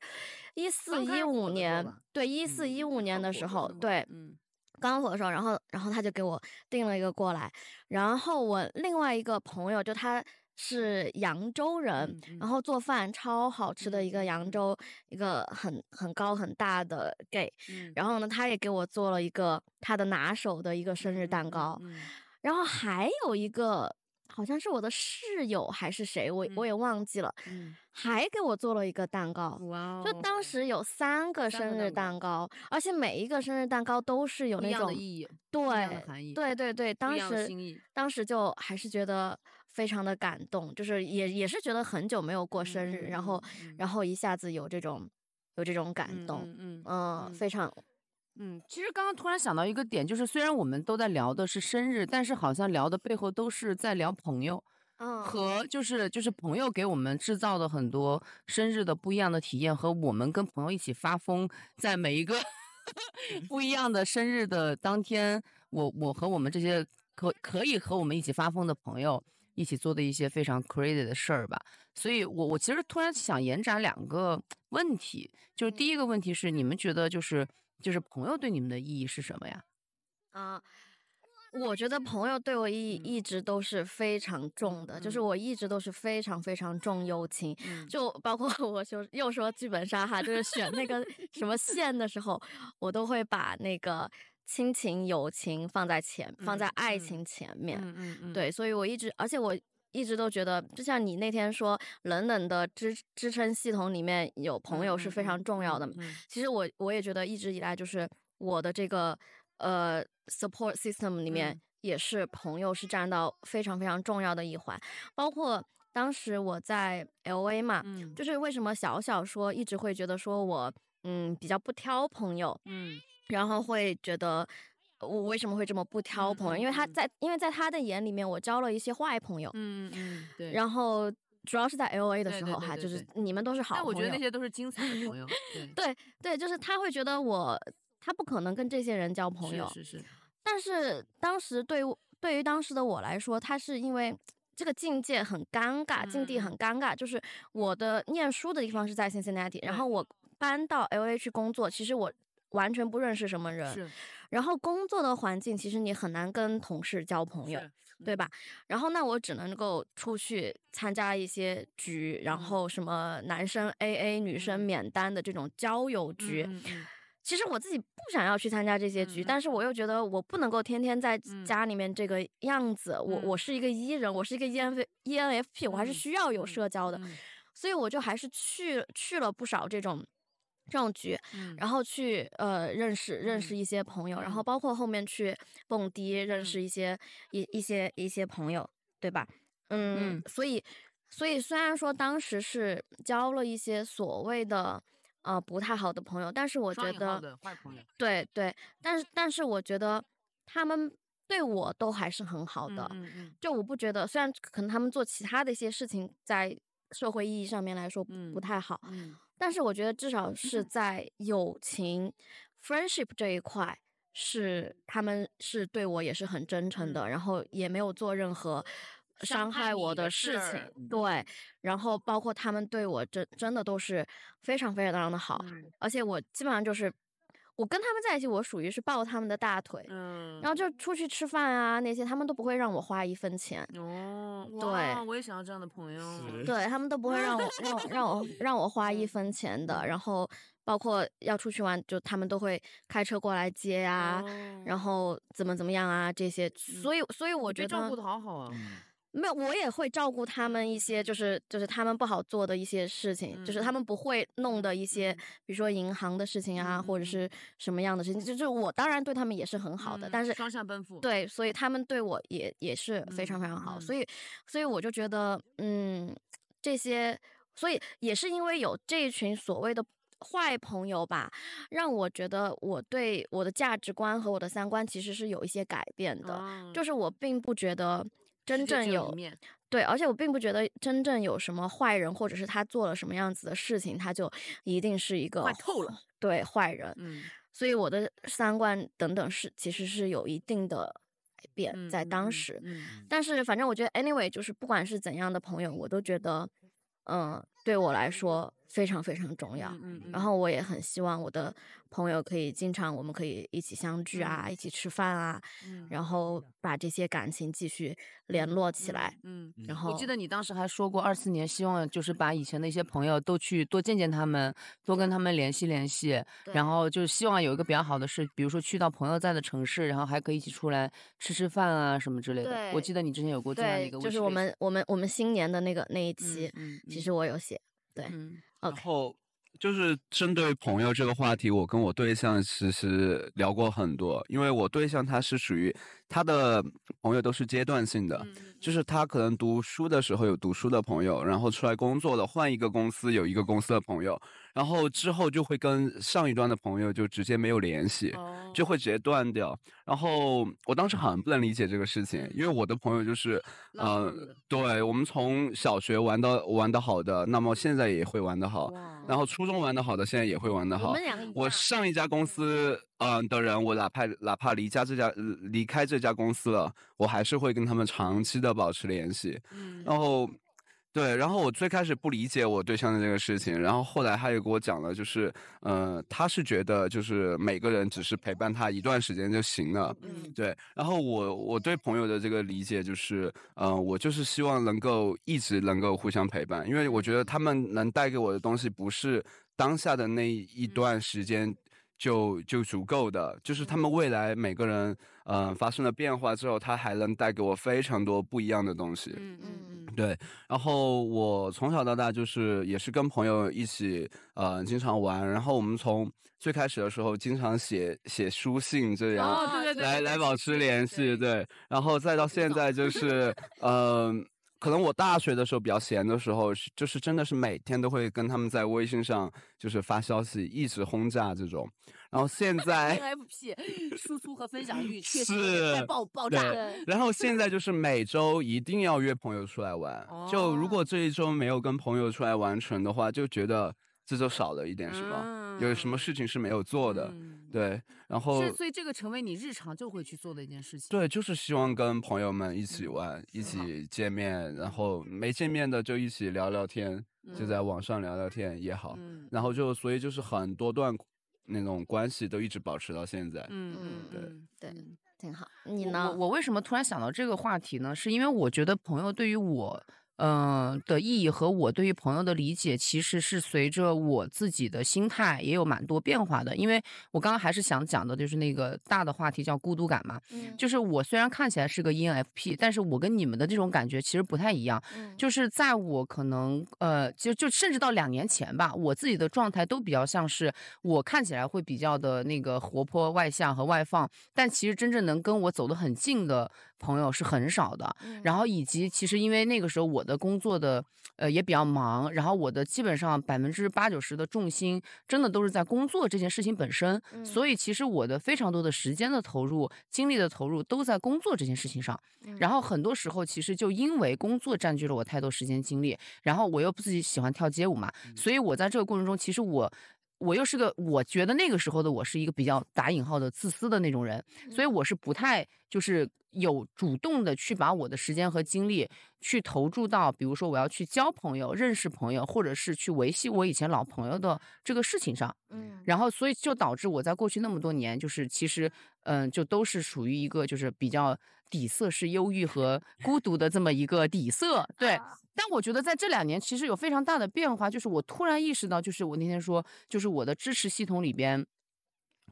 一四一五年，对，一四一五年的时候，对，嗯刚刚火的时候，然后然后他就给我订了一个过来，然后我另外一个朋友就他是扬州人，然后做饭超好吃的一个扬州一个很很高很大的 gay，嗯。然后呢他也给我做了一个他的拿手的一个生日蛋糕，嗯。然后还有一个好像是我的室友还是谁，我我也忘记了，嗯，还给我做了一个蛋糕。哇。哦，就当时有三个生日蛋蛋糕，而且每一个生日蛋糕都是有那种意义，对对对对，当时当时就还是觉得非常的感动，就是也也是觉得很久没有过生日，嗯然后嗯。然后一下子有这种有这种感嗯动，嗯。非常嗯，其实刚刚突然想到一个点，就是虽然我们都在聊的是生日，但是好像聊的背后都是在聊朋友嗯。和就是就是朋友给我们制造的很多生日的不一样的体验，和我们跟朋友一起发疯，在每一个 <laughs> 不一样的生日的当天，我我和我们这些可可以和我们一起发疯的朋友一起做的一些非常 crazy 的事儿吧。所以我我其实突然想延展两个问题，就是第一个问题是你们觉得就是就是朋友对你们的意义是什么呀？啊。我觉得朋友对我意义嗯一直都是非常重的，就是嗯我一直都是非常非常重友情，嗯就包括我就又说剧本杀哈，就是选那个 <laughs> 什么线的时候，我都会把那个亲情、友情放在前，放在爱情前面。嗯嗯嗯，对，所以我一直，而且我一直都觉得，就像你那天说，冷冷的支支撑系统里面有朋友是非常重要的其实我我也觉得一直以来就是我的这个呃 support system 里面嗯。也是朋友是占到非常非常重要的一环，包括当时我在 L A 嘛，嗯。就是为什么小小说一直会觉得说我嗯比较不挑朋友，嗯。然后会觉得我为什么会这么不挑朋友？因为他在因为在他的眼里面，我交了一些坏朋友，嗯嗯对。然后主要是在 L A 的时候哈，就是你们都是好朋友。但我觉得那些都是精彩的朋友，对，<laughs> 对对，就是他会觉得我他不可能跟这些人交朋友，是是是，但是当时对于对于当时的我来说，他是因为。这个境界很尴尬，境地嗯很尴尬。就是我的念书的地方是在 Cincinnati，然后我搬到 L A 去工作，其实我完全不认识什么人。是然后工作的环境，其实你很难跟同事交朋友，对吧？然后那我只能够出去参加一些局，然嗯后什么男生 AA、女生嗯免单的这种交友局。嗯嗯其实我自己不想要去参加这些局，嗯但是我又觉得我不能够天天在嗯家里面这个样子。我嗯我是一个 E 人，我是一个 ENF ENFP，我还是嗯需要有嗯社交的，嗯所以我就还是去去了不少这种这种局。嗯。然后去呃认识认识嗯一些朋友，然后嗯。包括后面去蹦迪认识嗯一些一一些一些朋友，对吧？嗯，嗯。所以所以虽然说当时是交了一些所谓的呃不太好的朋友，但是我觉得对对，但是但是我觉得他们对我都还是很好的，嗯嗯。就我不觉得，虽然可能他们做其他的一些事情在社会意义上面来说不太好，嗯但是我觉得至少是在友情、friendship 这一块，是他们是对我也是很真诚的，然后也没有做任何伤伤害害我的事情。对，然后包括他们对我真真的都是非常非常的好，嗯。而且我基本上就是我跟他们在一起，我属于是抱他们的大腿。嗯，然后就出去吃饭啊，那些他们都不会让我花一分钱，哦，对我也想要这样的朋友，对他们都不会让我让我让我 <laughs> 让我花一分钱的，然后包括要出去玩，就他们都会开车过来接呀、哦。然后怎么怎么样啊这些，所以所以我觉得被照顾的好好啊，嗯没有，我也会照顾他们一些，就是就是他们不好做的一些事情，就是他嗯。们不会弄的一些，嗯。比如说银行的事情啊，或者是什么样的事情，就是我当然对他们也是很好的，嗯但是双向奔赴，对，所以他们对我也也是非常嗯非常好，嗯。所以所以我就觉得，嗯，这些，所以也是因为有这一群所谓的坏朋友吧，让我觉得我对我的价值观和我的三观其实是有一些改变的，哦。就是我并不觉得真正有对，而且我并不觉得真正有什么坏人，或者是他做了什么样子的事情，他就一定是一个坏透了，对坏人。嗯所以我的三观等等是其实是有一定的改变在当时。嗯但是反正我觉得 anyway，就是不管是怎样的朋友，我都觉得，嗯、对我来说非常非常重要。嗯然后我也很希望我的朋友可以经常，我们可以一起相聚啊，一起吃饭啊，嗯然后把这些感情继续联络起来。嗯。然后我记得你当时还说过，二四年希望就是把以前的一些朋友都去多见见他们，多跟他们联系联系，然后就希望有一个比较好的是，比如说去到朋友在的城市，然后还可以一起出来吃吃饭啊什么之类的。我记得你之前有过这样的一，个，就是我们我们我们新年的那个那一期，嗯嗯其实我有写。对嗯然后就是针对朋友这个话题，我跟我对象其实聊过很多，因为我对象他是属于他的朋友都是阶段性的，就是他可能读书的时候有读书的朋友，然后出来工作了换一个公司有一个公司的朋友，然后之后就会跟上一段的朋友就直接没有联系。哦就会直接断掉。然后我当时很不能理解这个事情，因为我的朋友就是，<laughs> 呃，对我们从小学玩到玩的好的，那么现在也会玩得好，然后初中玩的好的，现在也会玩得好我上一家公司，嗯、的人，我哪怕哪怕离家这家呃离开这家公司了，我还是会跟他们长期的保持联系。嗯然后，对，然后我最开始不理解我对象的这个事情，然后后来他也给我讲了，就是，呃，他是觉得就是每个人只是陪伴他一段时间就行了，嗯对。然后我我对朋友的这个理解就是，嗯、我就是希望能够一直能够互相陪伴，因为我觉得他们能带给我的东西不是当下的那一段时间。就就足够的，就是他们未来每个人，呃，发生了变化之后，他还能带给我非常多不一样的东西。嗯嗯嗯对，然后我从小到大就是也是跟朋友一起，呃，经常玩。然后我们从最开始的时候经常写写书信这样，哦对对对来来保持联系。对对，然后再到现在就是，呃，可能我大学的时候比较闲的时候，是就是真的是每天都会跟他们在微信上就是发消息，一直轰炸这种。然后现 <laughs> 在 NFP 输出和分享欲 <laughs> 确实太爆爆炸。对然后现在就是每周一定要约朋友出来玩，<laughs> 就如果这一周没有跟朋友出来完成的话，就觉得这就少了一点什么，有什么事情是没有做的，嗯对，然后是，所以这个成为你日常就会去做的一件事情。对，就是希望跟朋友们一起玩，一起见面，然后没见面的就一起聊聊天，就在网上聊聊天也好，嗯然后就所以就是很多段那种关系都一直保持到现在，嗯嗯对嗯对嗯挺好。你呢？我我为什么突然想到这个话题呢？是因为我觉得朋友对于我，嗯、的意义和我对于朋友的理解，其实是随着我自己的心态也有蛮多变化的。因为我刚刚还是想讲的，就是那个大的话题叫孤独感嘛。嗯就是我虽然看起来是个 ENFP，但是我跟你们的这种感觉其实不太一样。嗯就是在我可能呃，就就甚至到两年前吧，我自己的状态都比较像是我看起来会比较的那个活泼外向和外放，但其实真正能跟我走得很近的朋友是很少的。嗯然后以及其实因为那个时候我的工作的呃也比较忙，然后我的基本上百分之八九十的重心真的都是在工作这件事情本身，嗯所以其实我的非常多的时间的投入、精力的投入都在工作这件事情上。嗯然后很多时候其实就因为工作占据了我太多时间精力，然后我又自己喜欢跳街舞嘛，所以我在这个过程中，其实我。我又是个，我觉得那个时候的我是一个比较打引号的自私的那种人，所以我是不太就是有主动的去把我的时间和精力去投注到，比如说我要去交朋友、认识朋友，或者是去维系我以前老朋友的这个事情上。嗯然后，所以就导致我在过去那么多年，就是其实，嗯，就都是属于一个就是比较底色是忧郁和孤独的这么一个底色。对，但我觉得在这两年其实有非常大的变化，就是我突然意识到，就是我那天说，就是我的支持系统里边，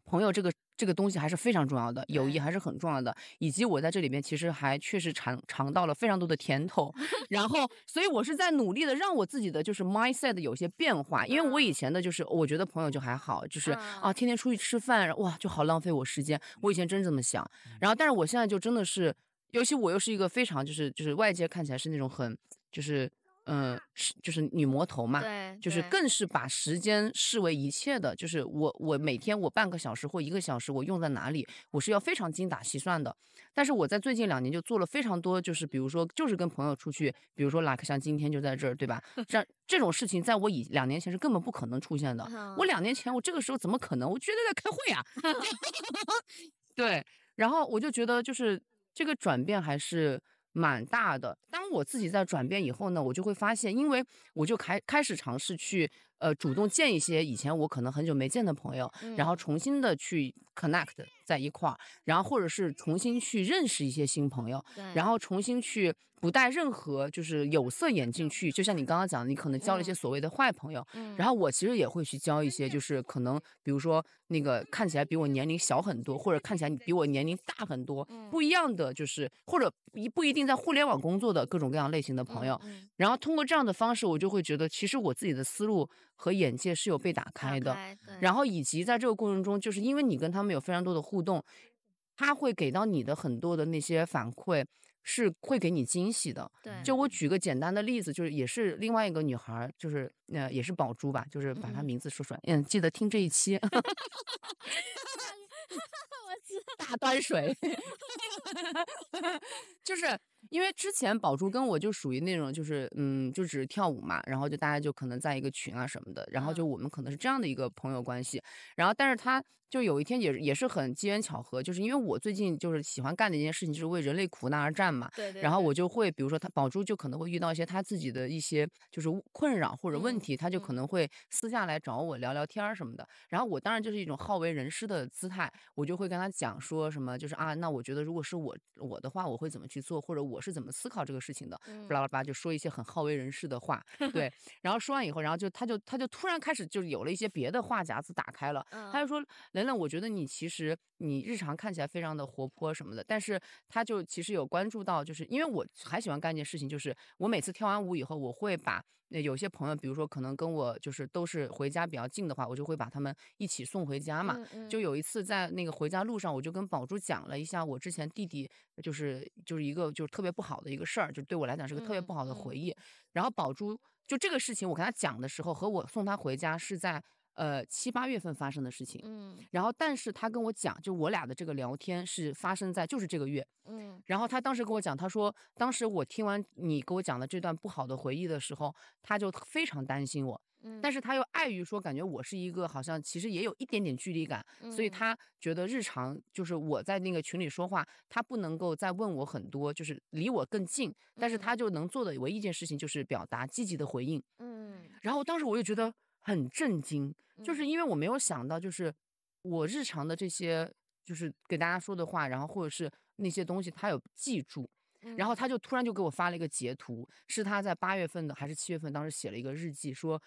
朋友这个这个东西还是非常重要的，友谊还是很重要的，以及我在这里面其实还确实尝尝到了非常多的甜头，<laughs> 然后所以我是在努力的让我自己的就是 mindset 有些变化，因为我以前的就是我觉得朋友就还好，就是啊天天出去吃饭，哇就好浪费我时间，我以前真这么想，然后但是我现在就真的是，尤其我又是一个非常就是就是外界看起来是那种很就是嗯、呃是就是女魔头嘛，对，就是更是把时间视为一切的，就是我我每天我半个小时或一个小时我用在哪里，我是要非常精打细算的。但是我在最近两年就做了非常多，就是比如说就是跟朋友出去，比如说 like 像今天就在这儿，对吧？<laughs> 这这种事情在我以两年前是根本不可能出现的。我两年前我这个时候怎么可能？我绝对在开会啊。<laughs> <laughs> 对，然后我就觉得就是这个转变还是蛮大的。当我自己在转变以后呢，我就会发现，因为我就开开始尝试去呃主动见一些以前我可能很久没见的朋友，然后嗯。重新的去 connect 在一块儿，然后或者是重新去认识一些新朋友，然后重新去不带任何就是有色眼镜去，就像你刚刚讲的，你可能交了一些嗯。所谓的坏朋友，嗯。然后我其实也会去交一些，就是可能比如说那个看起来比我年龄小很多，或者看起来比我年龄大很多，嗯。不一样的就是或者一不一定在互联网工作的各种各样类型的朋友，然后通过这样的方式，我就会觉得其实我自己的思路和眼界是有被打打开的。然后以及在这个过程中，就是因为你跟他们有非常多的互动，他会给到你的很多的那些反馈，是会给你惊喜的。对，就我举个简单的例子，就是也是另外一个女孩儿，就是呃也是宝珠吧，就是把她嗯名字说出来，嗯，记得听这一期。<laughs> 大端水，<laughs> 就是因为之前宝珠跟我就属于那种，就是嗯，就只是跳舞嘛，然后就大家就可能在一个群啊什么的，然后就嗯。我们可能是这样的一个朋友关系，然后但是他就有一天也也是很机缘巧合，就是因为我最近就是喜欢干的一件事情，就是为人类苦难而战嘛，对对，然后我就会，比如说他宝珠就可能会遇到一些他自己的一些就是困扰或者问嗯题，他就可嗯。能会私下来找我聊聊天儿什么的。然后我当然就是一种好为人师的姿态，我就会跟他讲说什么，就是啊，那我觉得如果是我我的话，我会怎么去做，或者我是怎么思考这个事情的，嗯巴拉巴拉就说一些很好为人师的话，对。<laughs> 然后说完以后，然后就他就他就突然开始就有了一些别的话匣子打开了，嗯他就说：“lenlen，我觉得你其实你日常看起来非常的活泼什么的，但是他就其实有关注到，就是因为我还喜欢干一件事情，就是我每次跳完舞以后，我会把呃有些朋友，比如说可能跟我就是都是回家比较近的话，我就会把他们一起送回家嘛。嗯嗯就有一次在那个回家路上，我就跟宝珠讲了一下我之前弟弟就是就是一个就是特别不好的一个事儿，就对我来讲是个特别嗯不好的嗯回忆。然后宝珠就这个事情，我跟他讲的时候，和我送他回家是在呃七八月份发生的事情。嗯。然后，但是他跟我讲，就我俩的这个聊天是发生在就是这个月。嗯。然后他当时跟我讲，他说当时我听完你给我讲的这段不好的回忆的时候，他就非常担心我，嗯，但是他又碍于说感觉我是一个好像其实也有一点点距离感，所以嗯。他觉得日常就是我在那个群里说话，他不能够再问我很多，就是离我更近，但是嗯。他就能做的唯一一件事情就是表达积极的回应。嗯。然后当时我就觉得很震惊，就是嗯因为我没有想到，就是我日常的这些，就是给大家说的话，然后或者是那些东西，他有记住。然后他就突然就给我发了一个截图，是他在八月份的还是七月份，当时写了一个日记，说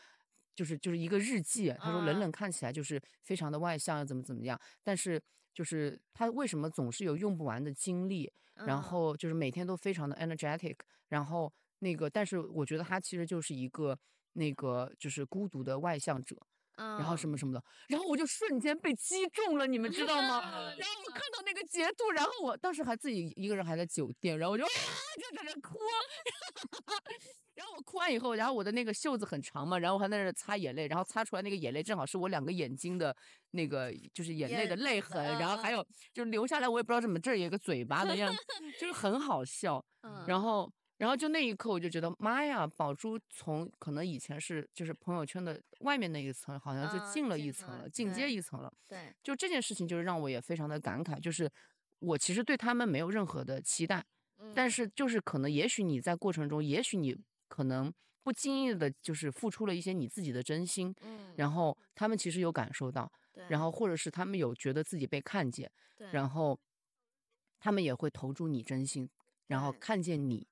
就是就是一个日记，他说冷啊。冷看起来就是非常的外向，怎么怎么样，但是就是他为什么总是有用不完的精力，然嗯。后就是每天都非常的 energetic，然后那个，但是我觉得他其实就是一个那个就是孤独的外向者，然后什么么什么的，然后我就瞬间被击中了，你们知道吗？然后我看到那个截图，然后我当时还自己一个人还在酒店，然后我就啊就在那哭，<laughs> 然后我哭完以后，然后我的那个袖子很长嘛，然后我还在那擦眼泪，然后擦出来那个眼泪正好是我两个眼睛的那个就是眼泪的泪痕，然后还嗯有就是流下来，我也不知道怎么这儿有一个嘴巴的样子，就是很好笑。嗯。然后，然后就那一刻，我就觉得妈呀，宝珠从可能以前是就是朋友圈的外面那一层，好像就啊进了一层了，进阶一层了。对。就这件事情，就是让我也非常的感慨，就是我其实对他们没有任何的期待，但嗯。是就是可能，也许你在过程中，也许你可能不经意的，就是付出了一些你自己的真心，嗯。然后他们其实有感受到，然后。或者是他们有觉得自己被看见，对。然后他们也会投注你真心，然后看见你，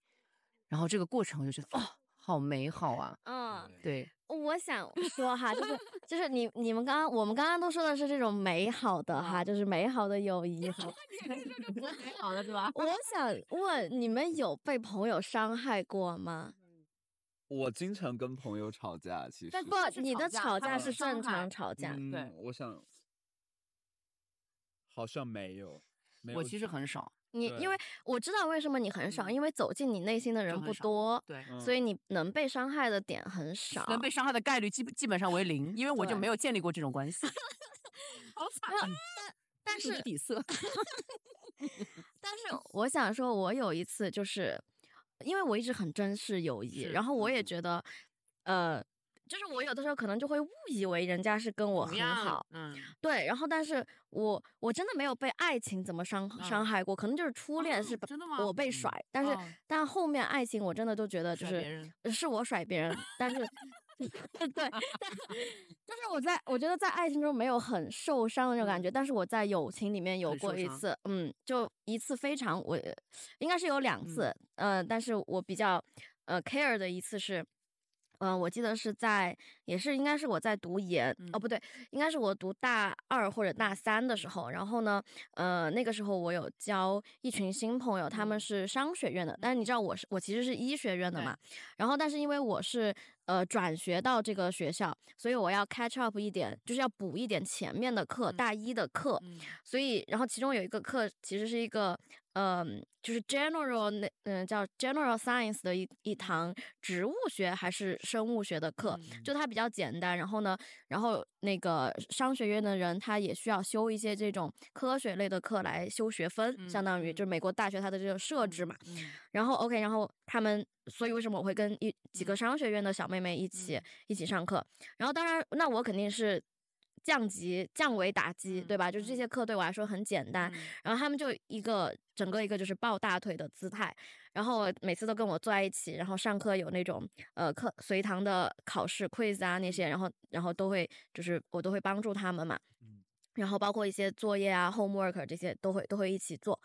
然后这个过程我就觉得哦，好美好啊！嗯。对，我想说哈，就是就是你你们刚刚我们刚刚都说的是这种美好的哈，就是美好的友 <laughs> 谊哈。美好的是 <laughs> 吧？我想问你们有被朋友伤害过吗？<laughs> 我经常跟朋友吵架，其实但不，你的吵架是正常吵架。嗯对我想好像没有，没有我其实很少，对你因为我知道为什么你很少，嗯因为走进你内心的人不多，对，嗯所以你能被伤害的点很少。能被伤害的概率基基本上为零，因为我就没有建立过这种关系。<laughs> 好惨，但这是底色。<laughs> 但是我想说，我有一次就是，因为我一直很珍视友谊，然后我也嗯觉得，呃，就是我有的时候可能就会误以为人家是跟我很好，嗯，对，然后但是我我真的没有被爱情怎么伤伤嗯。害过，可能就是初恋哦是真的吗？我被甩，但是哦。但后面爱情我真的就觉得就是是我甩别人，但是 <laughs> 对，但就是我在我觉得在爱情中没有很受伤的那种感觉，但是我在友情里面有过一次，嗯，就一次非常我应该是有两次，呃，但是我比较呃 care 的一次是。嗯、我记得是在，也是应该是我在读研，哦不对，应该是我读大二或者大三的时候。然后呢，呃，那个时候我有交一群新朋友，他们是商学院的，但是你知道我是我其实是医学院的嘛，然后但是因为我是呃转学到这个学校，所以我要 catch up 一点，就是要补一点前面的课，大一的课，所以然后其中有一个课其实是一个嗯、就是 general 那嗯、叫 general science 的一一堂植物学还是生物学的课，就它比较简单。然后呢，然后那个商学院的人他也需要修一些这种科学类的课来修学分，相当于就是美国大学它的这个设置嘛。然后 OK，然后他们，所以为什么我会跟一几个商学院的小妹妹一起、一起上课？然后当然，那我肯定是降级、降维打击，对吧？就是这些课对我来说很简单，然后他们就一个整个一个就是抱大腿的姿态，然后每次都跟我坐在一起，然后上课有那种呃课随堂的考试 quiz 啊那些，然后然后都会就是我都会帮助他们嘛。然后包括一些作业啊、homework 这些都会都会一起做，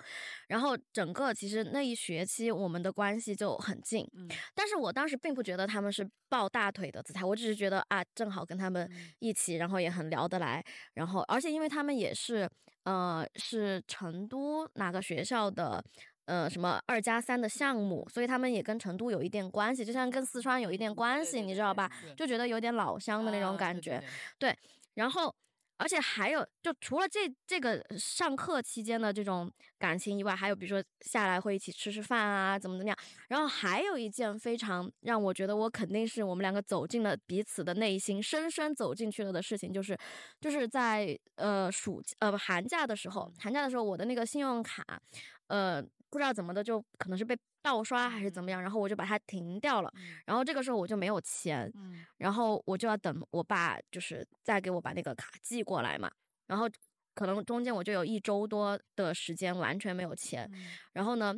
然后整个其实那一学期我们的关系就很近，但是我当时并不觉得他们是抱大腿的姿态，我只是觉得啊，正好跟他们一起，然后也很聊得来，然后而且因为他们也是呃是成都哪个学校的。呃，什么二加三的项目，所以他们也跟成都有一点关系，就像跟四川有一点关系，你知道吧？就觉得有点老乡的那种感觉。对，然后而且还有，就除了这这个上课期间的这种感情以外，还有比如说下来会一起吃吃饭啊，怎么怎么样。然后还有一件非常让我觉得我肯定是我们两个走进了彼此的内心，深深走进去了的事情，就是就是在呃暑呃不寒假的时候，寒假的时候我的那个信用卡，呃不知道怎么的就可能是被盗刷还是怎么样，然后我就把它停掉了，然后这个时候我就没有钱，然后我就要等我爸就是再给我把那个卡寄过来嘛，然后可能中间我就有一周多的时间完全没有钱，然后呢。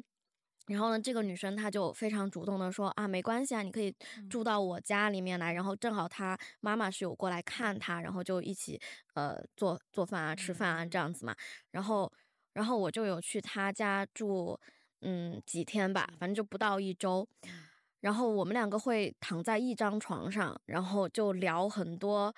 然后呢，这个女生她就非常主动的说啊，没关系啊，你可以住到我家里面来。然后正好她妈妈是有过来看她，然后就一起呃做做饭啊、吃饭啊这样子嘛。然后，然后我就有去他家住，嗯，几天吧，反正就不到一周。然后我们两个会躺在一张床上，然后就聊很多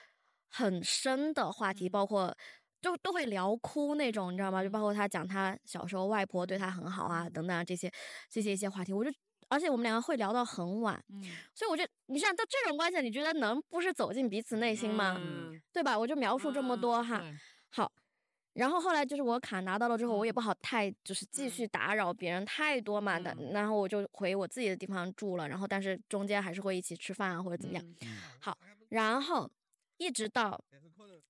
很深的话题，包括就都会聊哭那种，你知道吗？就包括他讲他小时候外婆对他很好啊，等等啊这些这些一些话题，我就而且我们两个会聊到很晚，所以我就你像到这种关系，你觉得能不是走进彼此内心吗？对吧？我就描述这么多哈，好。然后后来就是我卡拿到了之后，我也不好太就是继续打扰别人太多嘛的，然后我就回我自己的地方住了。然后但是中间还是会一起吃饭啊或者怎么样。好，然后一直到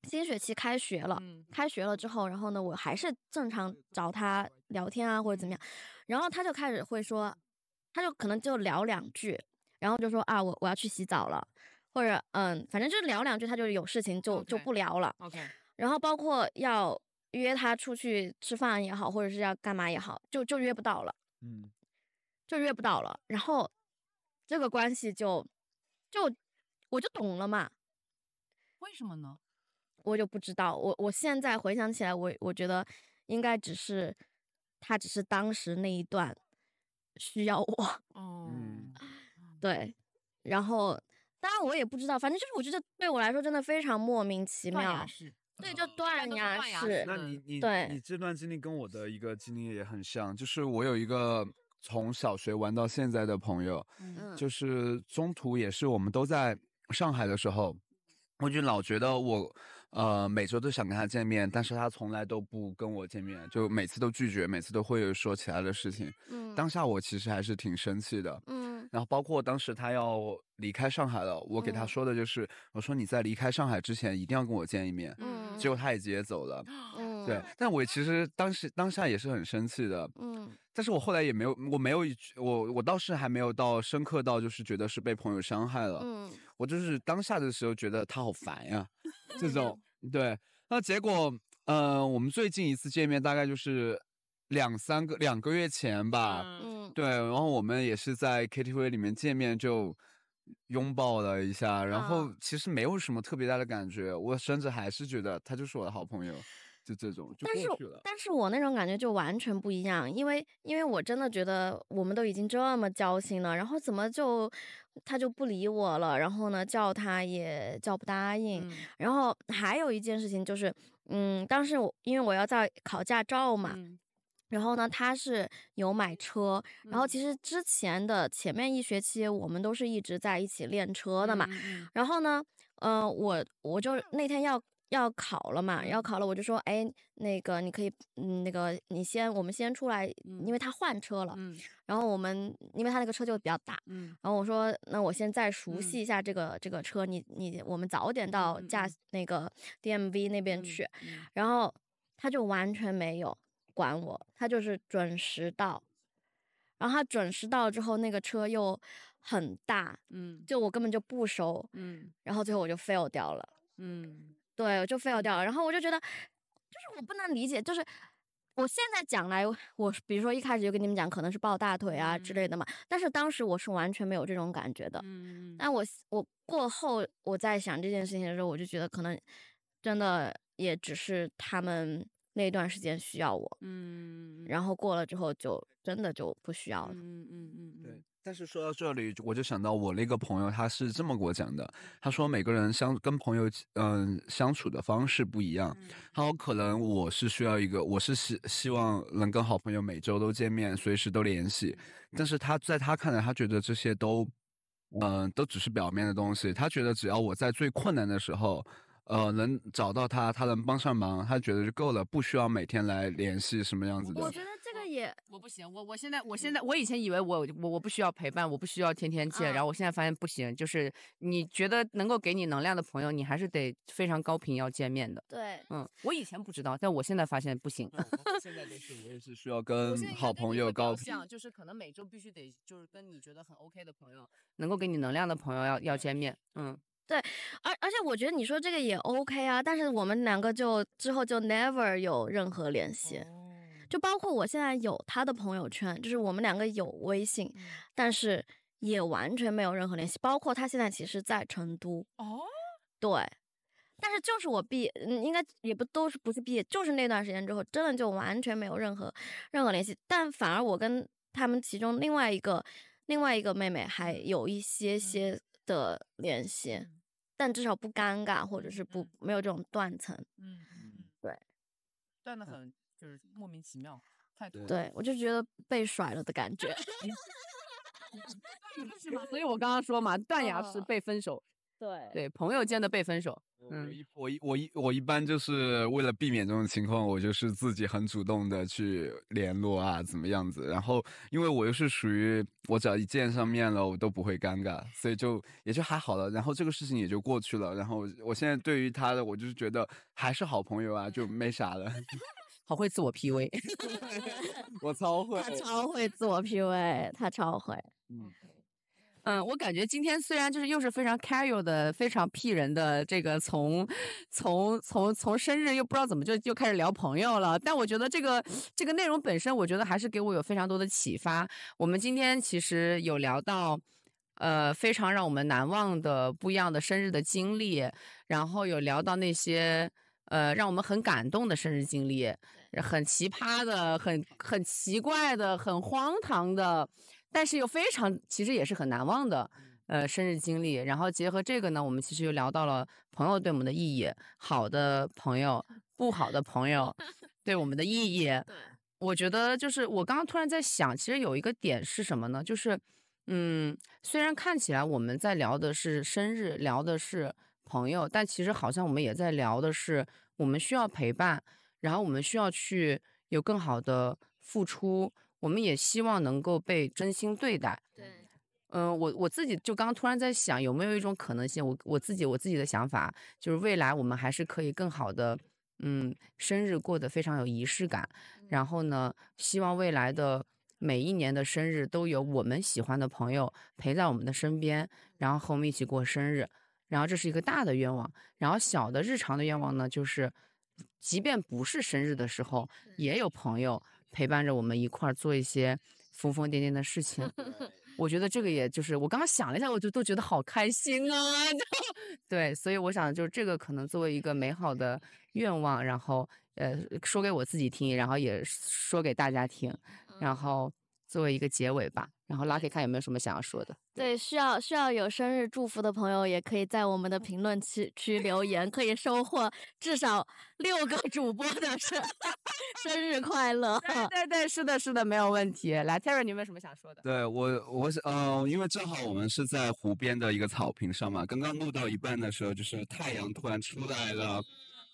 新学期开学了，开学了之后，然后呢，我还是正常找他聊天啊或者怎么样，然后他就开始会说，他就可能就聊两句，然后就说啊我我要去洗澡了，或者嗯反正就是聊两句，他就有事情就就不聊了。OK，然后包括要约他出去吃饭也好，或者是要干嘛也好，就就约不到了，嗯，就约不到了。然后这个关系就就我就懂了嘛，为什么呢？我就不知道。我我现在回想起来，我我觉得应该只是他只是当时那一段需要我，哦，嗯对。然后当然我也不知道，反正就是我觉得对我来说真的非常莫名其妙对，就断都是崖式式。那你你对你这段经历跟我的一个经历也很像，就是我有一个从小学玩到现在的朋友，嗯就是中途也是我们都在上海的时候，我就老觉得我呃每周都想跟他见面，但是他从来都不跟我见面，就每次都拒绝，每次都会说其他的事情。嗯当下我其实还是挺生气的，嗯然后包括当时他要离开上海了，我给他嗯说的就是，我说你在离开上海之前一定要跟我见一面。嗯结果他也直接走了，嗯对，但我其实当时当下也是很生气的，嗯。但是我后来也没有，我没有一我我倒是还没有到深刻到就是觉得是被朋友伤害了，嗯。我就是当下的时候觉得他好烦呀，<laughs> 这种 <laughs> 对，那结果呃，我们最近一次见面大概就是两三个两个月前吧，嗯。嗯对，然后我们也是在 KTV 里面见面就。拥抱了一下，然后啊其实没有什么特别大的感觉，我甚至还是觉得他就是我的好朋友，就这种就但是过去了。但是我那种感觉就完全不一样，因为因为我真的觉得我们都已经这么交心了，然后怎么就他就不理我了，然后呢叫他也叫不答应，嗯。然后还有一件事情就是，嗯，当时我因为我要在考驾照嘛，嗯然后呢，他是有买车，然后嗯。其实之前的前面一学期我们都是一直在一起练车的嘛，然后呢，嗯、我我就那天要要考了嘛，要嗯考了，我就说，哎，那个你可以，嗯，那个你先，我们先出来，嗯因为他换车了，嗯。然后我们因为他那个车就比较大，嗯。然后我说，那我先再熟嗯。悉一下这个、这个车，你你我们早点到驾、嗯。那个 DMV 那边嗯去，嗯。然后他就完全没有管我，他就是准时到。然后他准时到之后，那个车又很大，嗯就我根本就不熟，嗯然后最后我就 fail 掉了。嗯对，我就 fail 掉了。然后我就觉得，就是我不能理解，就是我现在讲来，我比如说一开始就跟你们讲，可能是抱大腿啊之类的嘛，但是当时我是完全没有这种感觉的。嗯但我我过后我在想这件事情的时候，我就觉得可能真的也只是他们那段时间需要我，嗯然后过了之后就真的就不需要了。嗯嗯嗯对，但是说到这里，我就想到我那个朋友，他是这么给我讲的，他说每个人相跟朋友嗯、相处的方式不一样，他说可能我是需要一个，我是希希望能跟好朋友每周都见面，随时都联系，但是他在他看来，他觉得这些都嗯、都只是表面的东西，他觉得只要我在最困难的时候。呃，能找到他，他能帮上忙，他觉得就够了，不需要每天来联系什么样子的。我觉得这个也我不行，我我现在我现在我以前以为我我我不需要陪伴，我不需要天天见，嗯然后我现在发现不行，就是你觉得能够给你能量的朋友，你还是得非常高频要见面的。对。嗯，我以前不知道，但我现在发现不行。<laughs> 现在就是我也是需要跟好朋友高频。就是可能每周必须得就是跟你觉得很 OK 的朋友，能够给你能量的朋友要要见面。嗯，而而且我觉得你说这个也 OK 啊，但是我们两个就之后就 never 有任何联系，就包括我现在有他的朋友圈，就是我们两个有微信，但是也完全没有任何联系，包括他现在其实在成都，哦，对，但是就是我毕业，嗯，应该也不都是不是毕业，就是那段时间之后，真的就完全没有任何任何联系，但反而我跟他们其中另外一个另外一个妹妹还有一些些的联系，但至少不尴尬，或者是不没有这种断层。嗯嗯，对，断的很就是莫名其妙，太多对我就觉得被甩了的感觉。<laughs> <laughs> 是吗？所以我刚刚说嘛，断崖式嗯被分手，对对朋友间的被分手。我嗯一我一我一我一般就是为了避免这种情况，我就是自己很主动的去联络啊，怎么样子。然后因为我又是属于我只要一见上面了，我都不会尴尬，所以就也就还好了。然后这个事情也就过去了。然后我现在对于他的，我就是觉得还是好朋友啊，就没啥了。<laughs> 好会自我 PUA。我超会，他超会自我 PUA，他超会。嗯，嗯，我感觉今天虽然就是又是非常 casual 的、非常 P 人的这个从从从从生日又不知道怎么就就开始聊朋友了，但我觉得这个这个内容本身，我觉得还是给我有非常多的启发。我们今天其实有聊到。呃，非常让我们难忘的不一样的生日的经历，然后有聊到那些呃让我们很感动的生日经历，很奇葩的、很很奇怪的、很荒唐的，但是又非常其实也是很难忘的呃生日经历。然后结合这个呢，我们其实又聊到了朋友对我们的意义，好的朋友、不好的朋友 <laughs> 对我们的意义。我觉得就是我刚刚突然在想，其实有一个点是什么呢？就是嗯，虽然看起来我们在聊的是生日，聊的是朋友，但其实好像我们也在聊的是我们需要陪伴，然后我们需要去有更好的付出，我们也希望能够被真心对待。对，嗯，我我自己就刚刚突然在想，有没有一种可能性？我我自己我自己的想法就是，未来我们还是可以更好的，嗯，生日过得非常有仪式感。然后呢，希望未来的每一年的生日都有我们喜欢的朋友陪在我们的身边，然后和我们一起过生日。然后这是一个大的愿望，然后小的日常的愿望呢，就是即便不是生日的时候，也有朋友陪伴着我们一块儿做一些疯疯癫癫的事情。我觉得这个也就是我刚刚想了一下，我就都觉得好开心啊！<laughs> 对，所以我想就是这个可能作为一个美好的愿望，然后呃说给我自己听，然后也说给大家听，然后作为一个结尾吧。然后 Lucky 看有没有什么想要说的。对，需要需要有生日祝福的朋友，也可以在我们的评论区区留言，可以收获至少六个主播的生 <laughs> 生日快乐。对对对，是的，是的，没有问题。来，Terry，你有没有什么想说的？对我，我是嗯、因为正好我们是在湖边的一个草坪上嘛，刚刚录到一半的时候，就是太阳突然出来了。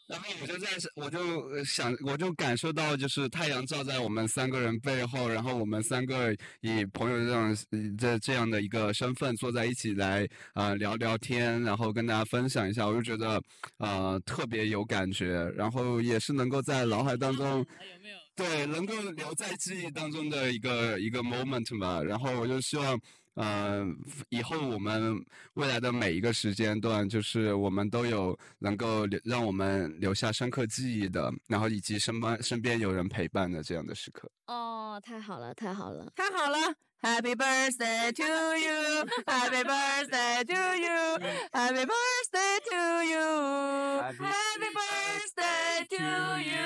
然后我就在，我就呃想，我就感受到，就是太阳照在我们三个人背后，然后我们三个以朋友这样这这样的一个身份坐在一起来呃聊聊天，然后跟大家分享一下，我就觉得呃特别有感觉，然后也是能够在脑海当中。对，能够留在记忆当中的一个一个 moment 吧。然后我就希望，呃，以后我们未来的每一个时间段，就是我们都有能够留让我们留下深刻记忆的，然后以及身边身边有人陪伴的这样的时刻。哦，太好了，太好了。太好了！Happy birthday to you, Happy birthday to you, Happy birthday to you, Happy birthday to you.